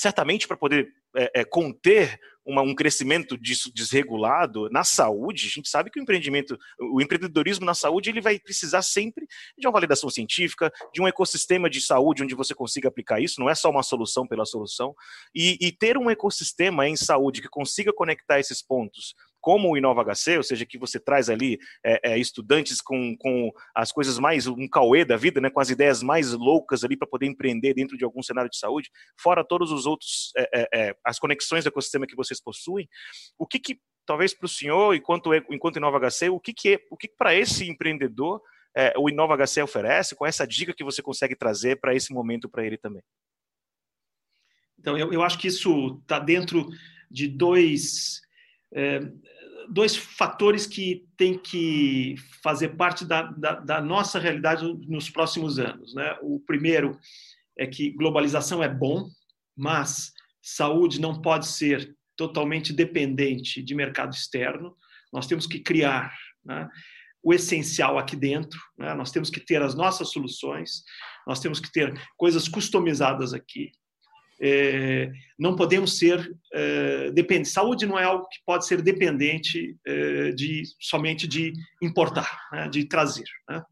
certamente para poder é, é, conter uma, um crescimento disso desregulado na saúde, a gente sabe que o empreendimento, o empreendedorismo na saúde, ele vai precisar sempre de uma validação científica, de um ecossistema de saúde onde você consiga aplicar isso, não é só uma solução pela solução, e, e ter um ecossistema em saúde que consiga conectar esses pontos como o Inova HC, ou seja, que você traz ali é, é, estudantes com, com as coisas mais, um cauê da vida, né, com as ideias mais loucas ali para poder empreender dentro de algum cenário de saúde, fora todos os outros, é, é, é as conexões do ecossistema que vocês possuem, o que que, talvez para o senhor, enquanto, enquanto Inova HC, o que que, o que, que para esse empreendedor é, o Inova HC oferece, qual é essa dica que você consegue trazer para esse momento para ele também? Então, eu, eu acho que isso está dentro de dois é, dois fatores que têm que fazer parte da, da, da, nossa realidade nos próximos anos. Né? O primeiro é que globalização é bom, mas saúde não pode ser totalmente dependente de mercado externo. Nós temos que criar né, o essencial aqui dentro, né? nós temos que ter as nossas soluções, nós temos que ter coisas customizadas aqui é, não podemos ser é, dependentes. Saúde não é algo que pode ser dependente é, de somente de importar, né, de trazer. Né?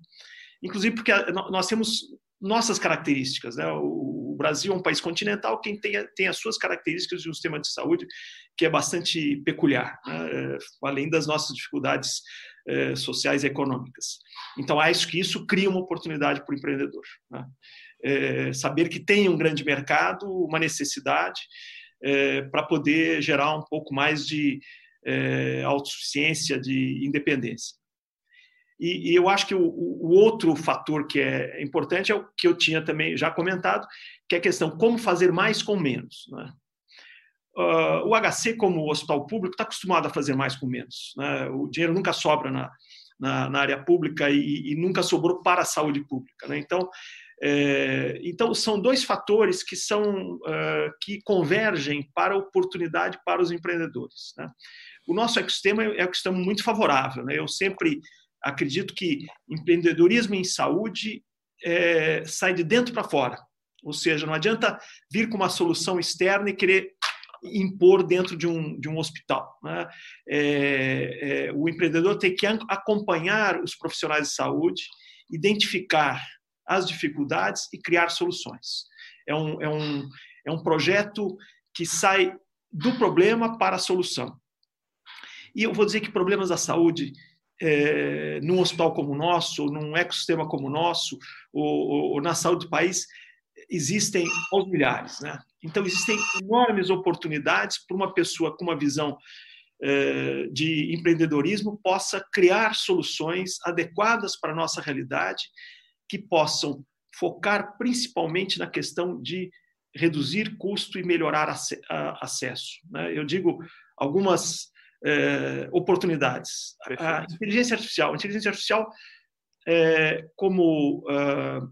Inclusive porque nós temos nossas características. Né? O Brasil é um país continental que tem, tem as suas características de um sistema de saúde que é bastante peculiar, né? além das nossas dificuldades é, sociais e econômicas. Então, acho que isso cria uma oportunidade para o empreendedor. Né? É, saber que tem um grande mercado, uma necessidade, é, para poder gerar um pouco mais de é, autossuficiência, de independência. E, e eu acho que o, o, outro fator que é importante é o que eu tinha também já comentado, que é a questão como fazer mais com menos. Né? Uh, o HC, como hospital público, está acostumado a fazer mais com menos. Né? O dinheiro nunca sobra na, na, na área pública e, e, nunca sobrou para a saúde pública. Né? Então, é, então, são dois fatores que são uh, que convergem para a oportunidade para os empreendedores. Né? O nosso ecossistema é um ecossistema muito favorável. Né? Eu sempre acredito que empreendedorismo em saúde é, sai de dentro para fora. Ou seja, não adianta vir com uma solução externa e querer impor dentro de um, de um hospital. Né? É, é, o empreendedor tem que acompanhar os profissionais de saúde, identificar as dificuldades e criar soluções. É um, é um, é um projeto que sai do problema para a solução. E eu vou dizer que problemas da saúde, é, num hospital como o nosso, num ecossistema como o nosso, ou, ou, ou na saúde do país, existem aos milhares. Né? Então, existem enormes oportunidades para uma pessoa com uma visão é, de empreendedorismo possa criar soluções adequadas para a nossa realidade que possam focar principalmente na questão de reduzir custo e melhorar acesso. Né? Eu digo algumas é, oportunidades. Perfeito. A inteligência artificial, a inteligência artificial é, como uh,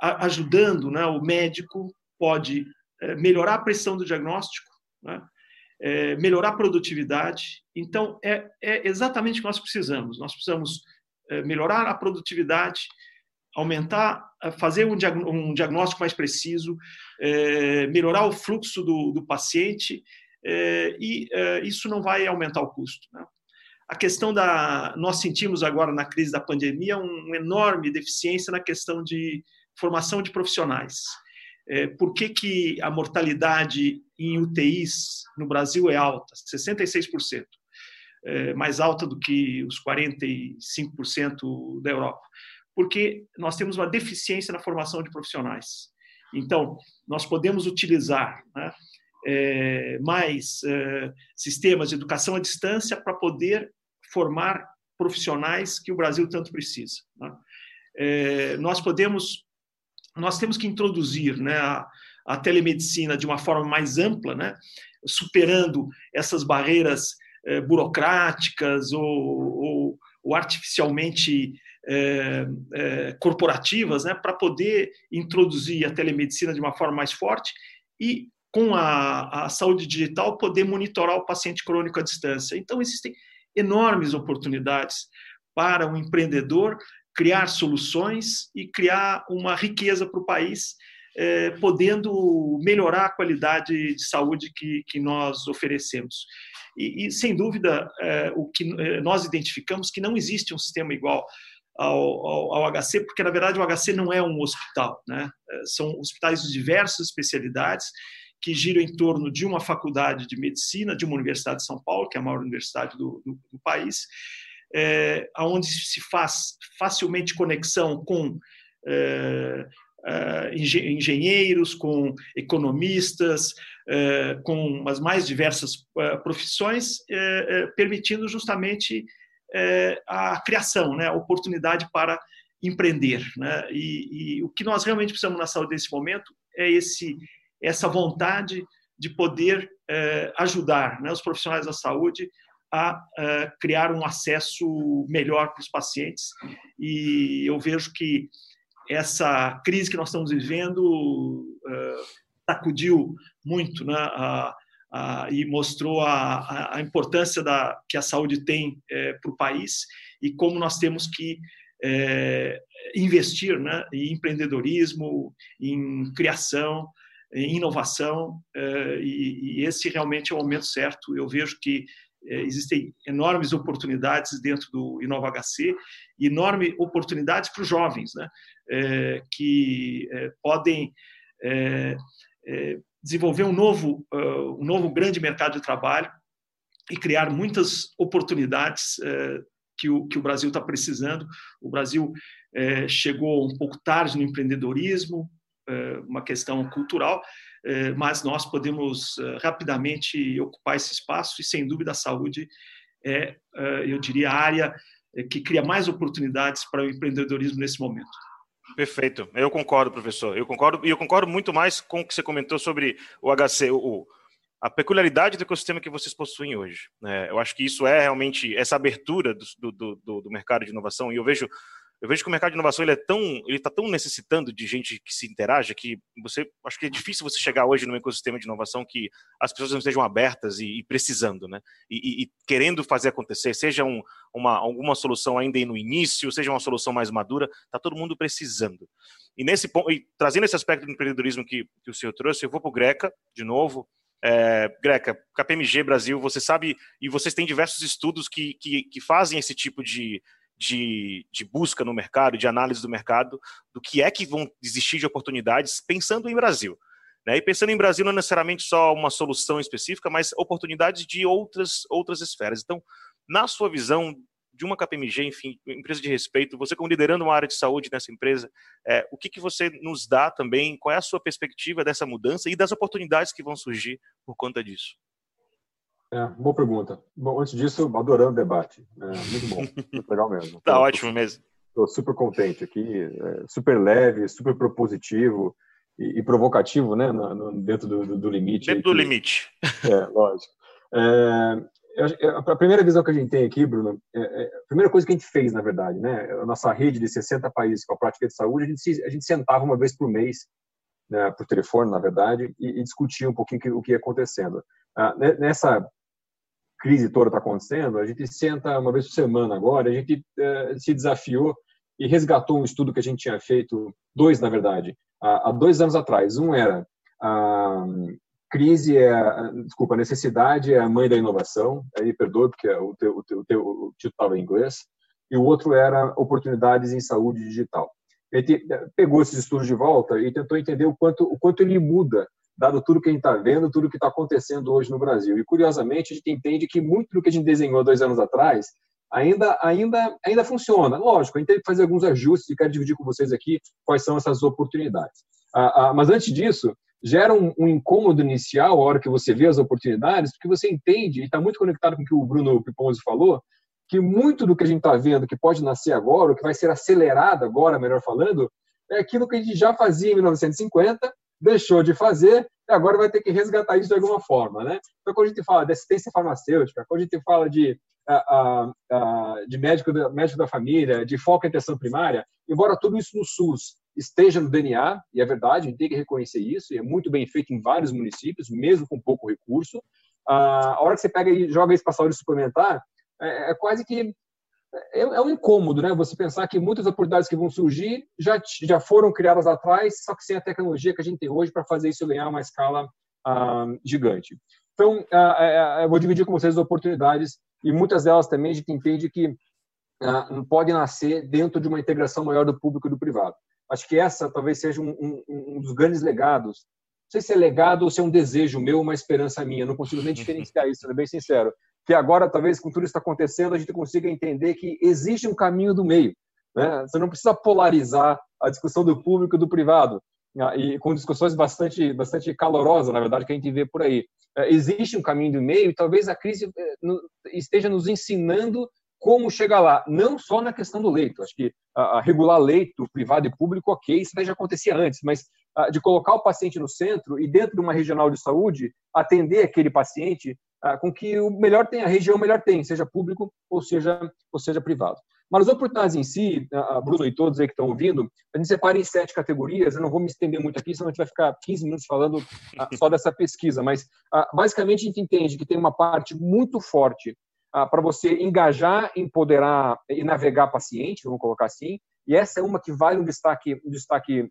ajudando, né, o médico pode é, melhorar a pressão do diagnóstico, né, é, melhorar a produtividade. Então é, é, exatamente o que nós precisamos. Nós precisamos é, melhorar a produtividade, aumentar, fazer um, diagnóstico mais preciso, é, melhorar o fluxo do, do paciente é, e é, isso não vai aumentar o custo. Né? A questão da. Nós sentimos agora na crise da pandemia uma enorme deficiência na questão de formação de profissionais. É, por que, que a mortalidade em UTIs no Brasil é alta? 66%. É, mais alta do que os 45% da Europa porque nós temos uma deficiência na formação de profissionais. Então, nós podemos utilizar né, é, mais é, sistemas de educação à distância para poder formar profissionais que o Brasil tanto precisa. Né? É, nós podemos, nós temos que introduzir né, a, a, telemedicina de uma forma mais ampla, né, superando essas barreiras é, burocráticas ou, ou, ou artificialmente é, é, corporativas né, para poder introduzir a telemedicina de uma forma mais forte e, com a, a saúde digital, poder monitorar o paciente crônico à distância. Então, existem enormes oportunidades para o um empreendedor criar soluções e criar uma riqueza para o país é, podendo melhorar a qualidade de saúde que, que nós oferecemos. E, e sem dúvida, é, o que é, nós identificamos que não existe um sistema igual ao, ao, ao, HC, porque na verdade o HC não é um hospital, né? É, são hospitais de diversas especialidades que giram em torno de uma faculdade de medicina de uma universidade de São Paulo, que é a maior universidade do, do, do país, é, onde se faz facilmente conexão com é, é, engenheiros, com economistas, é, com as mais diversas é, profissões, permitindo justamente a criação, né, a oportunidade para empreender. Né? E, e, o que nós realmente precisamos na saúde nesse momento é esse, essa vontade de poder ajudar né, os profissionais da saúde a criar um acesso melhor para os pacientes. E eu vejo que essa crise que nós estamos vivendo uh, sacudiu muito né, a, a, e mostrou a, a, importância da, que a saúde tem é, para o país e como nós temos que é, investir né, em empreendedorismo, em criação, em inovação, é, e, e, esse realmente é o momento certo. Eu vejo que é, existem enormes oportunidades dentro do Inova HC, enormes oportunidades para os jovens, né? É, que é, podem é desenvolver um novo, uh, um novo grande mercado de trabalho e criar muitas oportunidades é, que, o, que o Brasil está precisando. O Brasil é, chegou um pouco tarde no empreendedorismo, uma questão cultural, mas nós podemos rapidamente ocupar esse espaço e, sem dúvida, a saúde é, eu diria, a área que cria mais oportunidades para o empreendedorismo nesse momento. Perfeito, eu concordo, professor. Eu concordo e eu concordo muito mais com o que você comentou sobre o HC, o, a peculiaridade do ecossistema que vocês possuem hoje. Né? Eu acho que isso é realmente essa abertura do, do, do, do mercado de inovação e eu vejo eu vejo que o mercado de inovação ele é tão, ele está tão necessitando de gente que se interaja que você, acho que é difícil você chegar hoje num ecossistema de inovação que as pessoas não estejam abertas e, e precisando, né? E, e, e, querendo fazer acontecer, seja um, uma alguma solução ainda no início, seja uma solução mais madura, está todo mundo precisando. E nesse ponto, e trazendo esse aspecto do empreendedorismo que, que o senhor trouxe, eu vou para o Greca de novo. É, Greca, KPMG Brasil, você sabe, e vocês têm diversos estudos que, que, que fazem esse tipo de, de, de, busca no mercado, de análise do mercado, do que é que vão existir de oportunidades, pensando em Brasil. Né? E pensando em Brasil não é necessariamente só uma solução específica, mas oportunidades de outras, outras esferas. Então, na sua visão de uma KPMG, enfim, empresa de respeito, você como liderando uma área de saúde nessa empresa, é, o que, que você nos dá também, qual é a sua perspectiva dessa mudança e das oportunidades que vão surgir por conta disso? É, boa pergunta. Bom, antes disso, adorando o debate. É, muito bom, muito legal mesmo. tá ótimo mesmo. Estou super contente aqui, é, super leve, super propositivo e, e provocativo, né, no, no, dentro do, do, limite. Dentro do limite. É, lógico. É, a primeira visão que a gente tem aqui, Bruno, é, é, a primeira coisa que a gente fez, na verdade, né, a nossa rede de 60 países com a prática de saúde, a gente, a gente sentava uma vez por mês, né, por telefone, na verdade, e, e discutia um pouquinho o que ia acontecendo. Ah, nessa crise toda está acontecendo, a gente senta uma vez por semana agora, a gente eh, se desafiou e resgatou um estudo que a gente tinha feito, dois na verdade, há, há dois anos atrás. Um era a crise é, desculpa, a necessidade é a mãe da inovação, aí perdoe porque o, teu, o, teu, o, teu, o título estava em inglês, e o outro era oportunidades em saúde digital. A gente pegou esses estudos de volta e tentou entender o quanto, o quanto ele muda dado tudo que a gente está vendo, tudo que está acontecendo hoje no Brasil. E, curiosamente, a gente entende que muito do que a gente desenhou dois anos atrás ainda, ainda, ainda funciona. Lógico, a gente teve que fazer alguns ajustes e quero dividir com vocês aqui quais são essas oportunidades. Ah, ah, mas, antes disso, gera um, um, incômodo inicial a hora que você vê as oportunidades, porque você entende, e está muito conectado com o que o Bruno Piponzi falou, que muito do que a gente está vendo que pode nascer agora, o que vai ser acelerado agora, melhor falando, é aquilo que a gente já fazia em 1950 deixou de fazer e agora vai ter que resgatar isso de alguma forma, né? Então, quando a gente fala de assistência farmacêutica, quando a gente fala de, de médico, da, médico da família, de foco em atenção primária, embora tudo isso no SUS esteja no DNA, e é verdade, a gente tem que reconhecer isso, e é muito bem feito em vários municípios, mesmo com pouco recurso, a hora que você pega e joga isso para a saúde suplementar, é, é quase que é, é, um incômodo, né? Você pensar que muitas oportunidades que vão surgir já, já foram criadas atrás, só que sem a tecnologia que a gente tem hoje para fazer isso ganhar uma escala ah, gigante. Então, ah, ah, eu vou dividir com vocês as oportunidades e muitas delas também a gente entende que ah, pode nascer dentro de uma integração maior do público e do privado. Acho que essa talvez seja um, um, um dos grandes legados. Não sei se é legado ou se é um desejo meu, uma esperança minha. Não consigo nem diferenciar isso, sendo bem sincero que agora, talvez, com tudo isso está acontecendo, a gente consiga entender que existe um caminho do meio. Né? Você não precisa polarizar a discussão do público e do privado, né? e com discussões bastante, bastante calorosas, na verdade, que a gente vê por aí. É, existe um caminho do meio e talvez a crise é, esteja nos ensinando como chegar lá, não só na questão do leito. Acho que a, regular leito privado e público, ok, isso já acontecia antes, mas de colocar o paciente no centro e dentro de uma regional de saúde atender aquele paciente ah, com que o melhor tem, a região melhor tem, seja público ou seja, ou seja privado. Mas as oportunidades em si, a Bruno e todos aí que estão ouvindo, a gente separa em sete categorias. Eu não vou me estender muito aqui, senão a gente vai ficar 15 minutos falando só dessa pesquisa. Mas, basicamente, a gente entende que tem uma parte muito forte para você engajar, empoderar e navegar paciente, vamos colocar assim. E essa é uma que vale um destaque, um destaque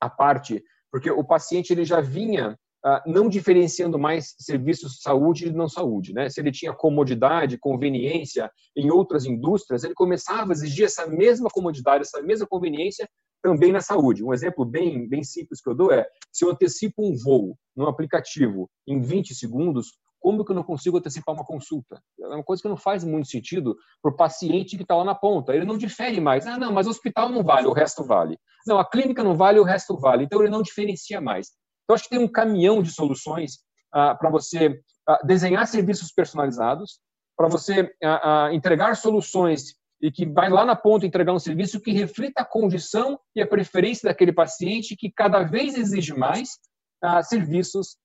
à parte, porque o paciente ele já vinha ah, não diferenciando mais serviços de saúde e não saúde. Né? Se ele tinha comodidade, conveniência em outras indústrias, ele começava a exigir essa mesma comodidade, essa mesma conveniência também na saúde. Um exemplo bem, bem simples que eu dou é, se eu antecipo um voo no aplicativo em 20 segundos, como que eu não consigo antecipar uma consulta? É uma coisa que não faz muito sentido para o paciente que está lá na ponta. Ele não difere mais. Ah, não, mas o hospital não vale, o resto vale. Não, a clínica não vale, o resto vale. Então ele não diferencia mais. Então, acho que tem um caminhão de soluções ah, para você ah, desenhar serviços personalizados, para você ah, entregar soluções e que vai lá na ponta entregar um serviço que reflita a condição e a preferência daquele paciente que cada vez exige mais serviços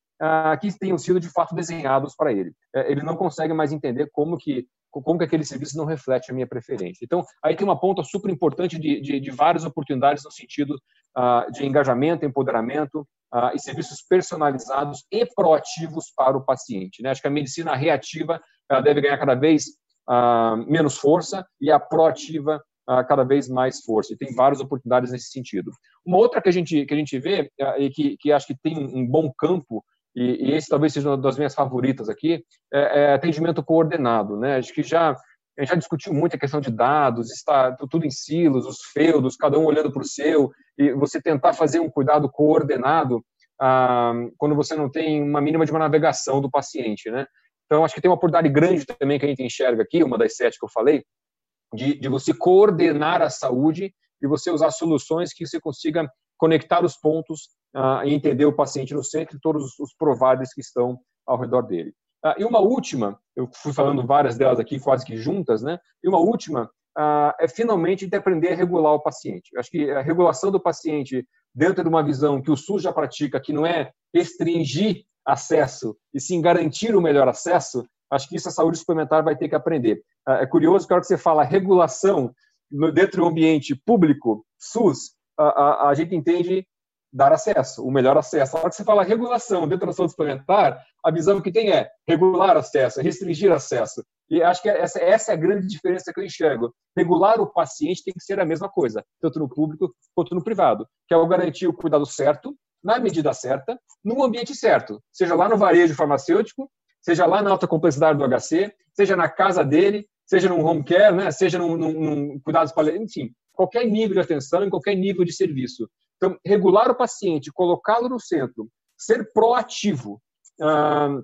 que tenham sido de fato desenhados para ele. É, ele não consegue mais entender como que como que aquele serviço não reflete a minha preferência. Então, aí tem uma ponta super importante de, de, de várias oportunidades no sentido uh, de engajamento, empoderamento uh, e serviços personalizados e proativos para o paciente. Né? Acho que a medicina reativa deve ganhar cada vez uh, menos força e a proativa cada vez mais força. E tem várias oportunidades nesse sentido. Uma outra que a gente, que a gente vê e que, que acho que tem um bom campo e, e esse talvez seja uma das minhas favoritas aqui, é, é atendimento coordenado. Né? Acho que já a gente já discutiu muito a questão de dados, está tudo em silos, os feudos, cada um olhando para o seu, e você tentar fazer um cuidado coordenado ah, quando você não tem uma mínima de uma navegação do paciente, né? Então, acho que tem uma oportunidade grande também que a gente enxerga aqui, uma das sete que eu falei, de, de você coordenar a saúde e você usar soluções que você consiga conectar os pontos uh, e entender o paciente no centro e todos os providers que estão ao redor dele. Uh, e uma última, eu fui falando várias delas aqui quase que juntas, né? E uma última uh, é finalmente de aprender a regular o paciente. Eu acho que a regulação do paciente dentro de uma visão que o SUS já pratica, que não é restringir acesso e sim garantir o melhor acesso, acho que isso a saúde suplementar vai ter que aprender. É curioso que a hora que você fala regulação dentro do ambiente público, SUS, a, a, a gente entende dar acesso, o melhor acesso. A hora que você fala regulação dentro da saúde suplementar, a visão que tem é regular acesso, restringir acesso. E acho que essa, essa é a grande diferença que eu enxergo. Regular o paciente tem que ser a mesma coisa, tanto no público quanto no privado, que é o garantir o cuidado certo, na medida certa, no ambiente certo, seja lá no varejo farmacêutico, seja lá na alta complexidade do HC, seja na casa dele, seja no home care, né? seja num, num, num cuidados paliativos, enfim, qualquer nível de atenção, em qualquer nível de serviço. Então, regular o paciente, colocá-lo no centro, ser proativo, ah,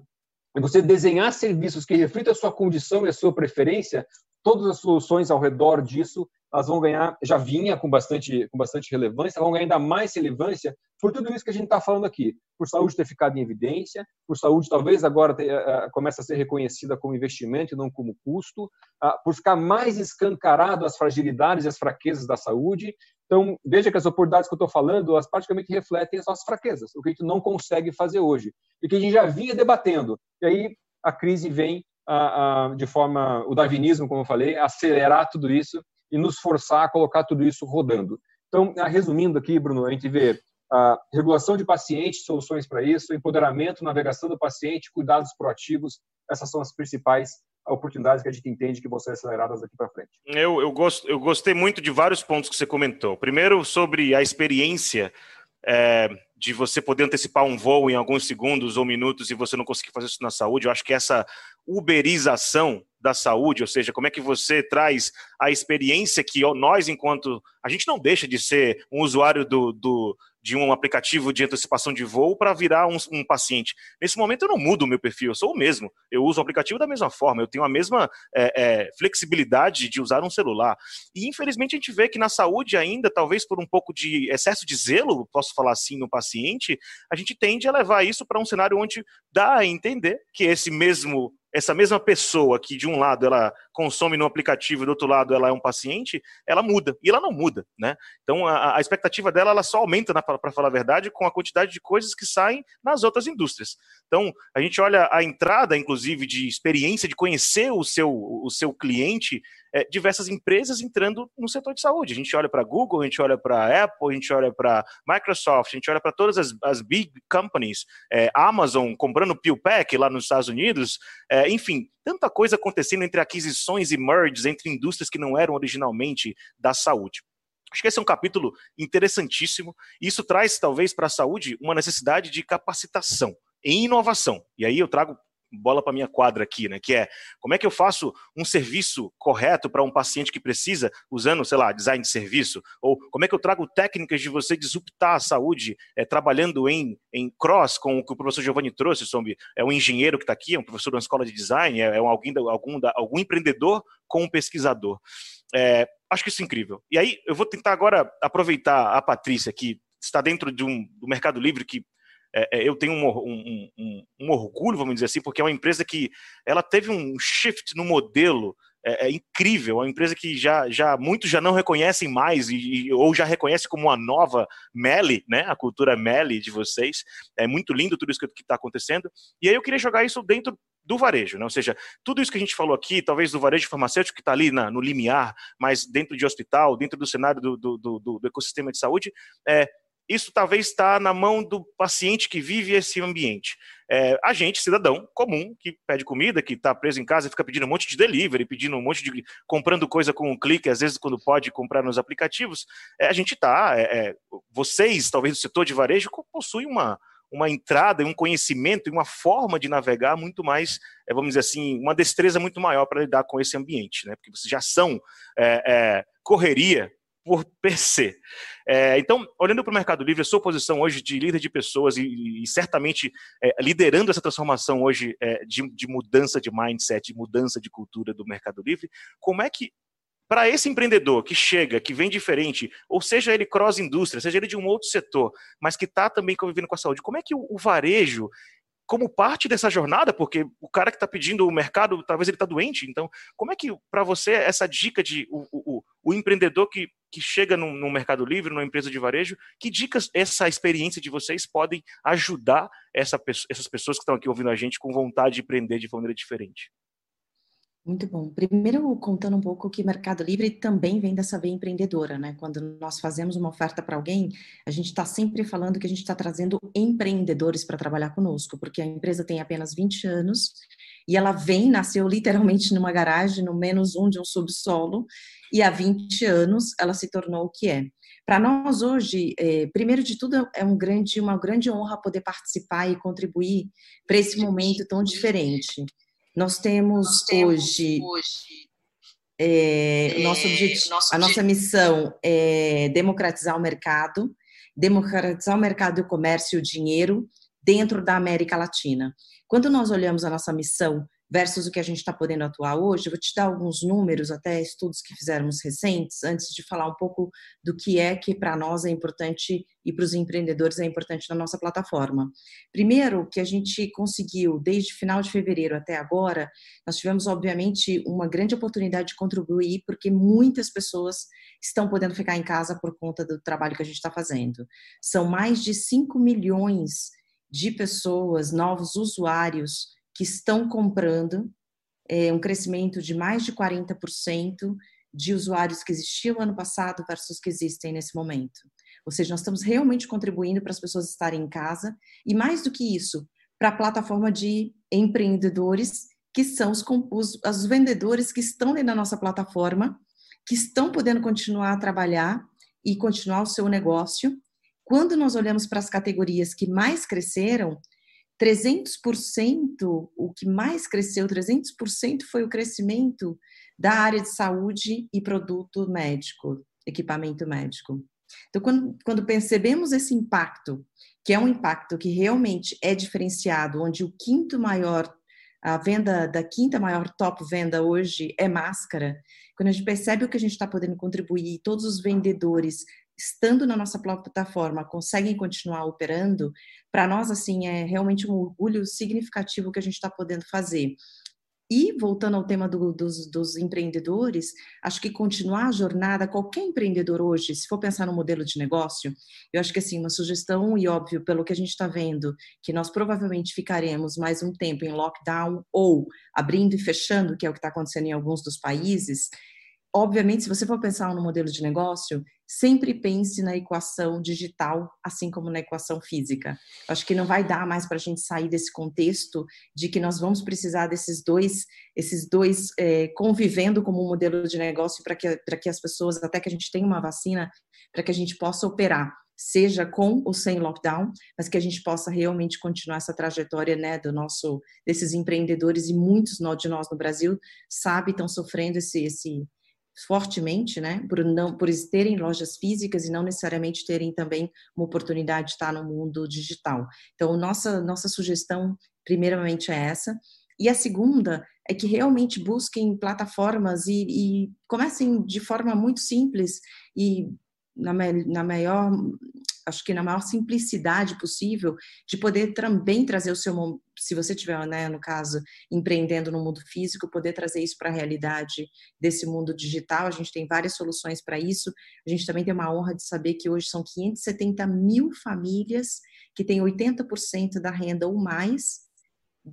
você desenhar serviços que reflitam a sua condição e a sua preferência, todas as soluções ao redor disso elas vão ganhar, já vinha com bastante, com bastante relevância, vão ganhar ainda mais relevância por tudo isso que a gente está falando aqui, por saúde ter ficado em evidência, por saúde talvez agora ter, uh, comece a ser reconhecida como investimento e não como custo, uh, por ficar mais escancarado as fragilidades e as fraquezas da saúde. Então, veja que as oportunidades que eu estou falando, elas praticamente refletem as nossas fraquezas, o que a gente não consegue fazer hoje, e que a gente já vinha debatendo. E aí a crise vem de forma, o darwinismo, como eu falei, acelerar tudo isso e nos forçar a colocar tudo isso rodando. Então, ah, resumindo aqui, Bruno, a gente vê a regulação de paciente, soluções para isso, empoderamento, navegação do paciente, cuidados proativos, essas são as principais oportunidades que a gente entende que vão ser aceleradas daqui para frente. Eu, eu, gost, eu gostei muito de vários pontos que você comentou. Primeiro, sobre a experiência é, de você poder antecipar um voo em alguns segundos ou minutos e você não conseguir fazer isso na saúde. Eu acho que essa uberização da saúde, ou seja, como é que você traz a experiência que nós, enquanto. A gente não deixa de ser um usuário do, do de um aplicativo de antecipação de voo para virar um, um, paciente. Nesse momento eu não mudo o meu perfil, eu sou o mesmo. Eu uso o aplicativo da mesma forma, eu tenho a mesma é, é, flexibilidade de usar um celular. E infelizmente a gente vê que na saúde ainda, talvez por um pouco de excesso de zelo, posso falar assim, no paciente, a gente tende a levar isso para um cenário onde dá a entender que esse mesmo essa mesma pessoa que de um lado ela consome no aplicativo e do outro lado ela é um paciente, ela muda e ela não muda, né? Então a, a expectativa dela ela só aumenta para falar a verdade com a quantidade de coisas que saem nas outras indústrias. Então a gente olha a entrada, inclusive de experiência de conhecer o seu o seu cliente é, diversas empresas entrando no setor de saúde. A gente olha para Google, a gente olha para Apple, a gente olha para Microsoft, a gente olha para todas as, as, big companies, é, Amazon comprando PillPack lá nos Estados Unidos, é, enfim, tanta coisa acontecendo entre aquisições e merges entre indústrias que não eram originalmente da saúde. Acho que esse é um capítulo interessantíssimo. Isso traz, talvez, para a saúde uma necessidade de capacitação e inovação. E aí eu trago bola para minha quadra aqui, né? Que é como é que eu faço um serviço correto para um paciente que precisa, usando, sei lá, design de serviço? Ou como é que eu trago técnicas de você disruptar a saúde é, trabalhando em, em cross com o que o professor Giovanni trouxe sobre é um engenheiro que está aqui, é um professor de uma escola de design, é, é um, alguém, algum, algum empreendedor com um pesquisador. É, acho que isso é incrível. E aí eu vou tentar agora aproveitar a Patrícia que está dentro de um do Mercado Livre que é, é, eu tenho um, um, um, um, orgulho, vamos dizer assim, porque é uma empresa que ela teve um shift no modelo é, é incrível, é uma empresa que já, já muitos já não reconhecem mais e, ou já reconhece como uma nova Meli, né? A cultura Meli de vocês. É muito lindo tudo isso que está acontecendo. E aí eu queria jogar isso dentro do varejo, né? ou seja, tudo isso que a gente falou aqui, talvez do varejo farmacêutico que está ali na, no limiar, mas dentro de hospital, dentro do cenário do, do, do, do ecossistema de saúde, é, isso talvez está na mão do paciente que vive esse ambiente. É, a gente, cidadão comum, que pede comida, que está preso em casa e fica pedindo um monte de delivery, pedindo um monte de. comprando coisa com um clique, às vezes quando pode comprar nos aplicativos, é, a gente está. É, é, vocês, talvez do setor de varejo, possuem uma, uma entrada, um conhecimento e uma forma de navegar muito mais, é, vamos dizer assim, uma destreza muito maior para lidar com esse ambiente, né? Porque vocês já são é, é, correria por per se. É, então, olhando para o Mercado Livre, a sua posição hoje de líder de pessoas e, e certamente é, liderando essa transformação hoje é, de, de, mudança de mindset, de mudança de cultura do Mercado Livre, como é que, para esse empreendedor que chega, que vem diferente, ou seja ele cross-indústria, seja ele de um outro setor, mas que está também convivendo com a saúde, como é que o, varejo como parte dessa jornada, porque o cara que está pedindo o mercado, talvez ele está doente. Então, como é que, para você, essa dica de o, o, o empreendedor que, que chega no, no, Mercado Livre, numa empresa de varejo, que dicas essa experiência de vocês podem ajudar essa, essas pessoas que estão aqui ouvindo a gente com vontade de empreender de maneira diferente? Muito bom. Primeiro, contando um pouco que Mercado Livre também vem dessa veia empreendedora, né? Quando nós fazemos uma oferta para alguém, a gente está sempre falando que a gente está trazendo empreendedores para trabalhar conosco, porque a empresa tem apenas 20 anos e ela vem, nasceu literalmente numa garagem, no menos um de um subsolo, e há 20 anos ela se tornou o que é. Para nós hoje, é, primeiro de tudo, é um grande, uma grande honra poder participar e contribuir para esse momento tão diferente nós temos, Nós temos hoje, hoje é, nosso objetivo, nosso a nossa missão é democratizar o mercado, democratizar o mercado e o comércio e o dinheiro dentro da América Latina. Quando nós olhamos a nossa missão versus o que a gente está podendo atuar hoje, eu vou te dar alguns números, até estudos que fizemos recentes, antes de falar um pouco do que é que para nós é importante e para os empreendedores é importante na nossa plataforma. Primeiro, que a gente conseguiu, desde final de fevereiro até agora, nós tivemos, obviamente, uma grande oportunidade de contribuir, porque muitas pessoas estão podendo ficar em casa por conta do trabalho que a gente está fazendo. São mais de 5 milhões de pessoas, novos usuários, que estão comprando, é, um crescimento de mais de 40% de usuários que existiam ano passado versus que existem nesse momento. Ou seja, nós estamos realmente contribuindo para as pessoas estarem em casa e mais do que isso, para a plataforma de empreendedores que são os, os, os vendedores que estão dentro da nossa plataforma, que estão podendo continuar a trabalhar e continuar o seu negócio. Quando nós olhamos para as categorias que mais cresceram, 300%, o que mais cresceu, 300% foi o crescimento da área de saúde e produto médico, equipamento médico. Então, quando, quando percebemos esse impacto, que é um impacto que realmente é diferenciado, onde o quinto maior, a venda da quinta maior top venda hoje é máscara, quando a gente percebe o que a gente está podendo contribuir, todos os vendedores estando na nossa plataforma conseguem continuar operando, para nós assim é realmente um orgulho significativo que a gente está podendo fazer. E, voltando ao tema do, dos, dos, empreendedores, acho que continuar a jornada, qualquer empreendedor hoje, se for pensar no modelo de negócio, eu acho que assim, uma sugestão, e óbvio, pelo que a gente está vendo, que nós provavelmente ficaremos mais um tempo em lockdown ou abrindo e fechando, que é o que está acontecendo em alguns dos países, obviamente, se você for pensar no modelo de negócio, sempre pense na equação digital, assim como na equação física. Acho que não vai dar mais para a gente sair desse contexto de que nós vamos precisar desses dois, esses dois é, convivendo como um modelo de negócio para que, que as pessoas, até que a gente tenha uma vacina, para que a gente possa operar seja com ou sem lockdown, mas que a gente possa realmente continuar essa trajetória, né, do nosso desses empreendedores e muitos de nós no Brasil sabe estão sofrendo esse esse fortemente, né, por não por terem lojas físicas e não necessariamente terem também uma oportunidade de estar no mundo digital. Então, nossa nossa sugestão primeiramente é essa. E a segunda é que realmente busquem plataformas e, e comecem de forma muito simples e na, na maior acho que na maior simplicidade possível, de poder também trazer o seu, se você tiver, né, no caso, empreendendo no mundo físico, poder trazer isso para a realidade desse mundo digital. A gente tem várias soluções para isso. A gente também tem uma honra de saber que hoje são 570 mil famílias que têm 80% da renda ou mais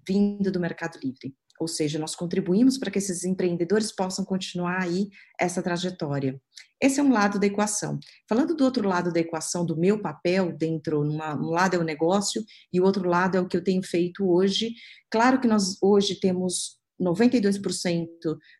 vindo do Mercado Livre ou seja, nós contribuímos para que esses empreendedores possam continuar aí essa trajetória. Esse é um lado da equação. Falando do outro lado da equação, do meu papel dentro, numa, um lado é o negócio e o outro lado é o que eu tenho feito hoje. Claro que nós hoje temos 92%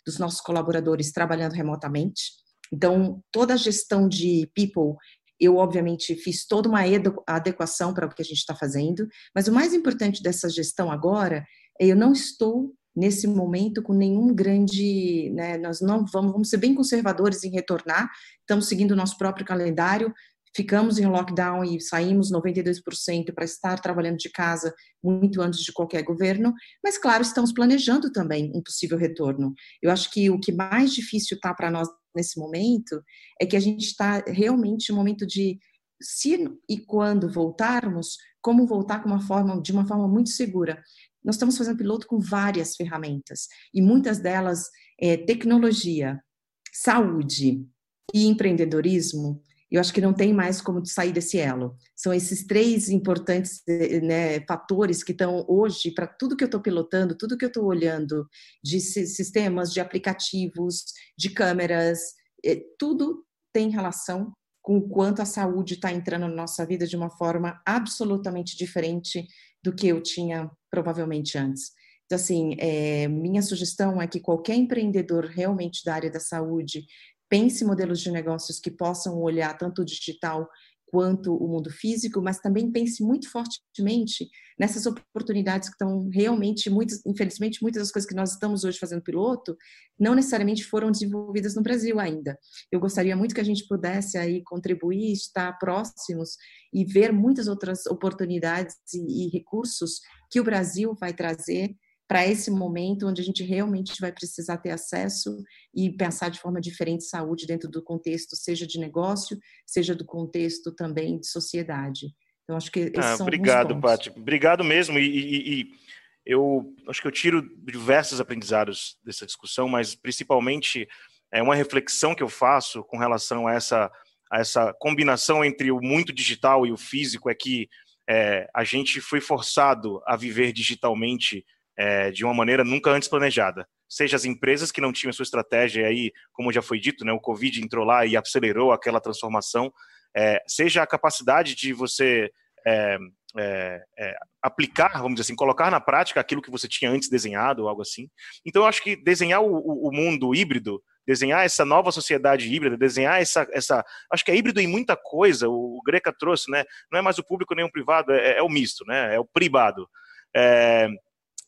dos nossos colaboradores trabalhando remotamente. Então, toda a gestão de people eu, obviamente, fiz toda uma adequação para o que a gente está fazendo, mas o mais importante dessa gestão agora é eu não estou nesse momento com nenhum grande, né, nós não vamos, vamos ser bem conservadores em retornar, estamos seguindo o nosso próprio calendário, ficamos em lockdown e saímos 92% para estar trabalhando de casa muito antes de qualquer governo, mas claro, estamos planejando também um possível retorno. Eu acho que o que mais difícil está para nós nesse momento é que a gente está realmente no momento de se e quando voltarmos, como voltar com uma forma, de uma forma muito segura. Nós estamos fazendo piloto com várias ferramentas, e muitas delas é tecnologia, saúde e empreendedorismo. Eu acho que não tem mais como sair desse elo. São esses três importantes né, fatores que estão hoje para tudo que eu estou pilotando, tudo que eu estou olhando de sistemas, de aplicativos, de câmeras, é, tudo tem relação com o quanto a saúde está entrando na nossa vida de uma forma absolutamente diferente do que eu tinha provavelmente antes. Então, assim, é, minha sugestão é que qualquer empreendedor realmente da área da saúde pense modelos de negócios que possam olhar tanto o digital quanto o mundo físico, mas também pense muito fortemente nessas oportunidades que estão realmente, muitas, infelizmente, muitas das coisas que nós estamos hoje fazendo piloto, não necessariamente foram desenvolvidas no Brasil ainda. Eu gostaria muito que a gente pudesse aí contribuir, estar próximos e ver muitas outras oportunidades e, e recursos que o Brasil vai trazer para esse momento onde a gente realmente vai precisar ter acesso e pensar de forma diferente saúde dentro do contexto, seja de negócio, seja do contexto também de sociedade. Então, acho que esses ah, são Obrigado, Paty. Obrigado mesmo. E, e, e, eu acho que eu tiro diversos aprendizados dessa discussão, mas principalmente é uma reflexão que eu faço com relação a essa, a essa combinação entre o muito digital e o físico, é que é, a gente foi forçado a viver digitalmente é, de uma maneira nunca antes planejada. Seja as empresas que não tinham sua estratégia, aí, como já foi dito, né, o Covid entrou lá e acelerou aquela transformação, é, seja a capacidade de você é, é, é, aplicar, vamos dizer assim, colocar na prática aquilo que você tinha antes desenhado ou algo assim. Então, eu acho que desenhar o, o mundo híbrido, desenhar essa nova sociedade híbrida, desenhar essa, essa, acho que é híbrido em muita coisa. O, o Greca trouxe, né? Não é mais o público nem o privado, é, é o misto, né? É o privado. É,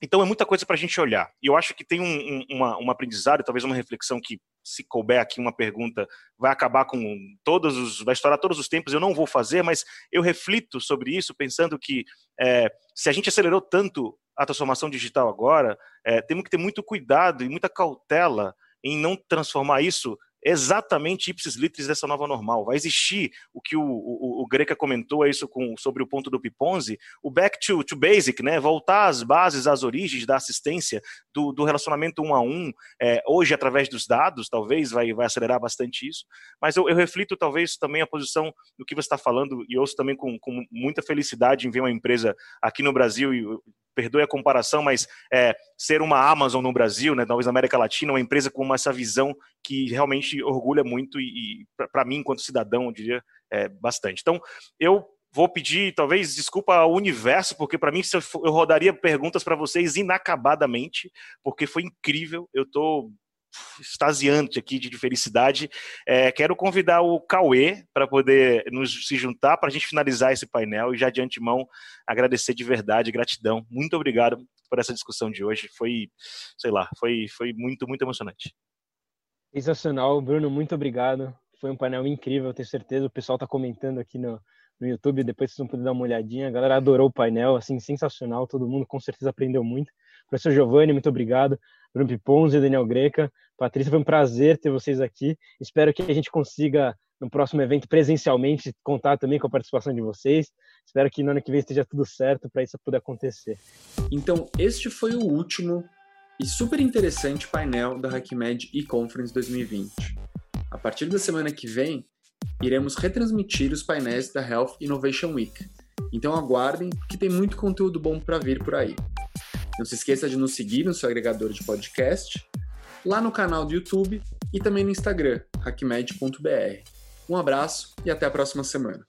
então é muita coisa para a gente olhar. E eu acho que tem um, um, uma, um aprendizado, talvez uma reflexão que, se couber aqui uma pergunta, vai acabar com todos os. vai estourar todos os tempos, eu não vou fazer, mas eu reflito sobre isso, pensando que é, se a gente acelerou tanto a transformação digital agora, é, temos que ter muito cuidado e muita cautela em não transformar isso exatamente ipsis litris dessa nova normal. Vai existir o que o, o, o Greca comentou é isso com, sobre o ponto do Piponzi, o back to, to basic, né? voltar às bases, às origens da assistência, do, do relacionamento um a um, é, hoje através dos dados, talvez vai, vai acelerar bastante isso, mas eu, eu reflito talvez também a posição do que você está falando e ouço também com, com muita felicidade em ver uma empresa aqui no Brasil e perdoe a comparação, mas é, ser uma Amazon no Brasil, né, talvez na América Latina, uma empresa com essa visão que realmente orgulha muito e, e para mim, enquanto cidadão, eu diria é, bastante. Então, eu vou pedir, talvez, desculpa ao universo, porque para mim eu rodaria perguntas para vocês inacabadamente, porque foi incrível. Eu estou extasiante aqui de felicidade. É, quero convidar o Cauê para poder nos se juntar para a gente finalizar esse painel e já de antemão agradecer de verdade, gratidão. Muito obrigado por essa discussão de hoje. Foi, sei lá, foi, foi muito, muito emocionante. Sensacional, Bruno, muito obrigado. Foi um painel incrível, tenho certeza. O pessoal está comentando aqui no, no YouTube, depois vocês vão poder dar uma olhadinha. A galera adorou o painel, assim, sensacional. Todo mundo com certeza aprendeu muito. Professor Giovanni, muito obrigado. Bruno Piponzi, Daniel Greca. Patrícia, foi um prazer ter vocês aqui. Espero que a gente consiga, no próximo evento, presencialmente, contar também com a participação de vocês. Espero que no ano que vem esteja tudo certo para isso poder acontecer. Então, este foi o último e super interessante painel da HackMed e-Conference 2020. A partir da semana que vem, iremos retransmitir os painéis da Health Innovation Week. Então aguardem, que tem muito conteúdo bom para vir por aí. Não se esqueça de nos seguir no seu agregador de podcast, lá no canal do YouTube e também no Instagram, hackmed.br. Um abraço e até a próxima semana.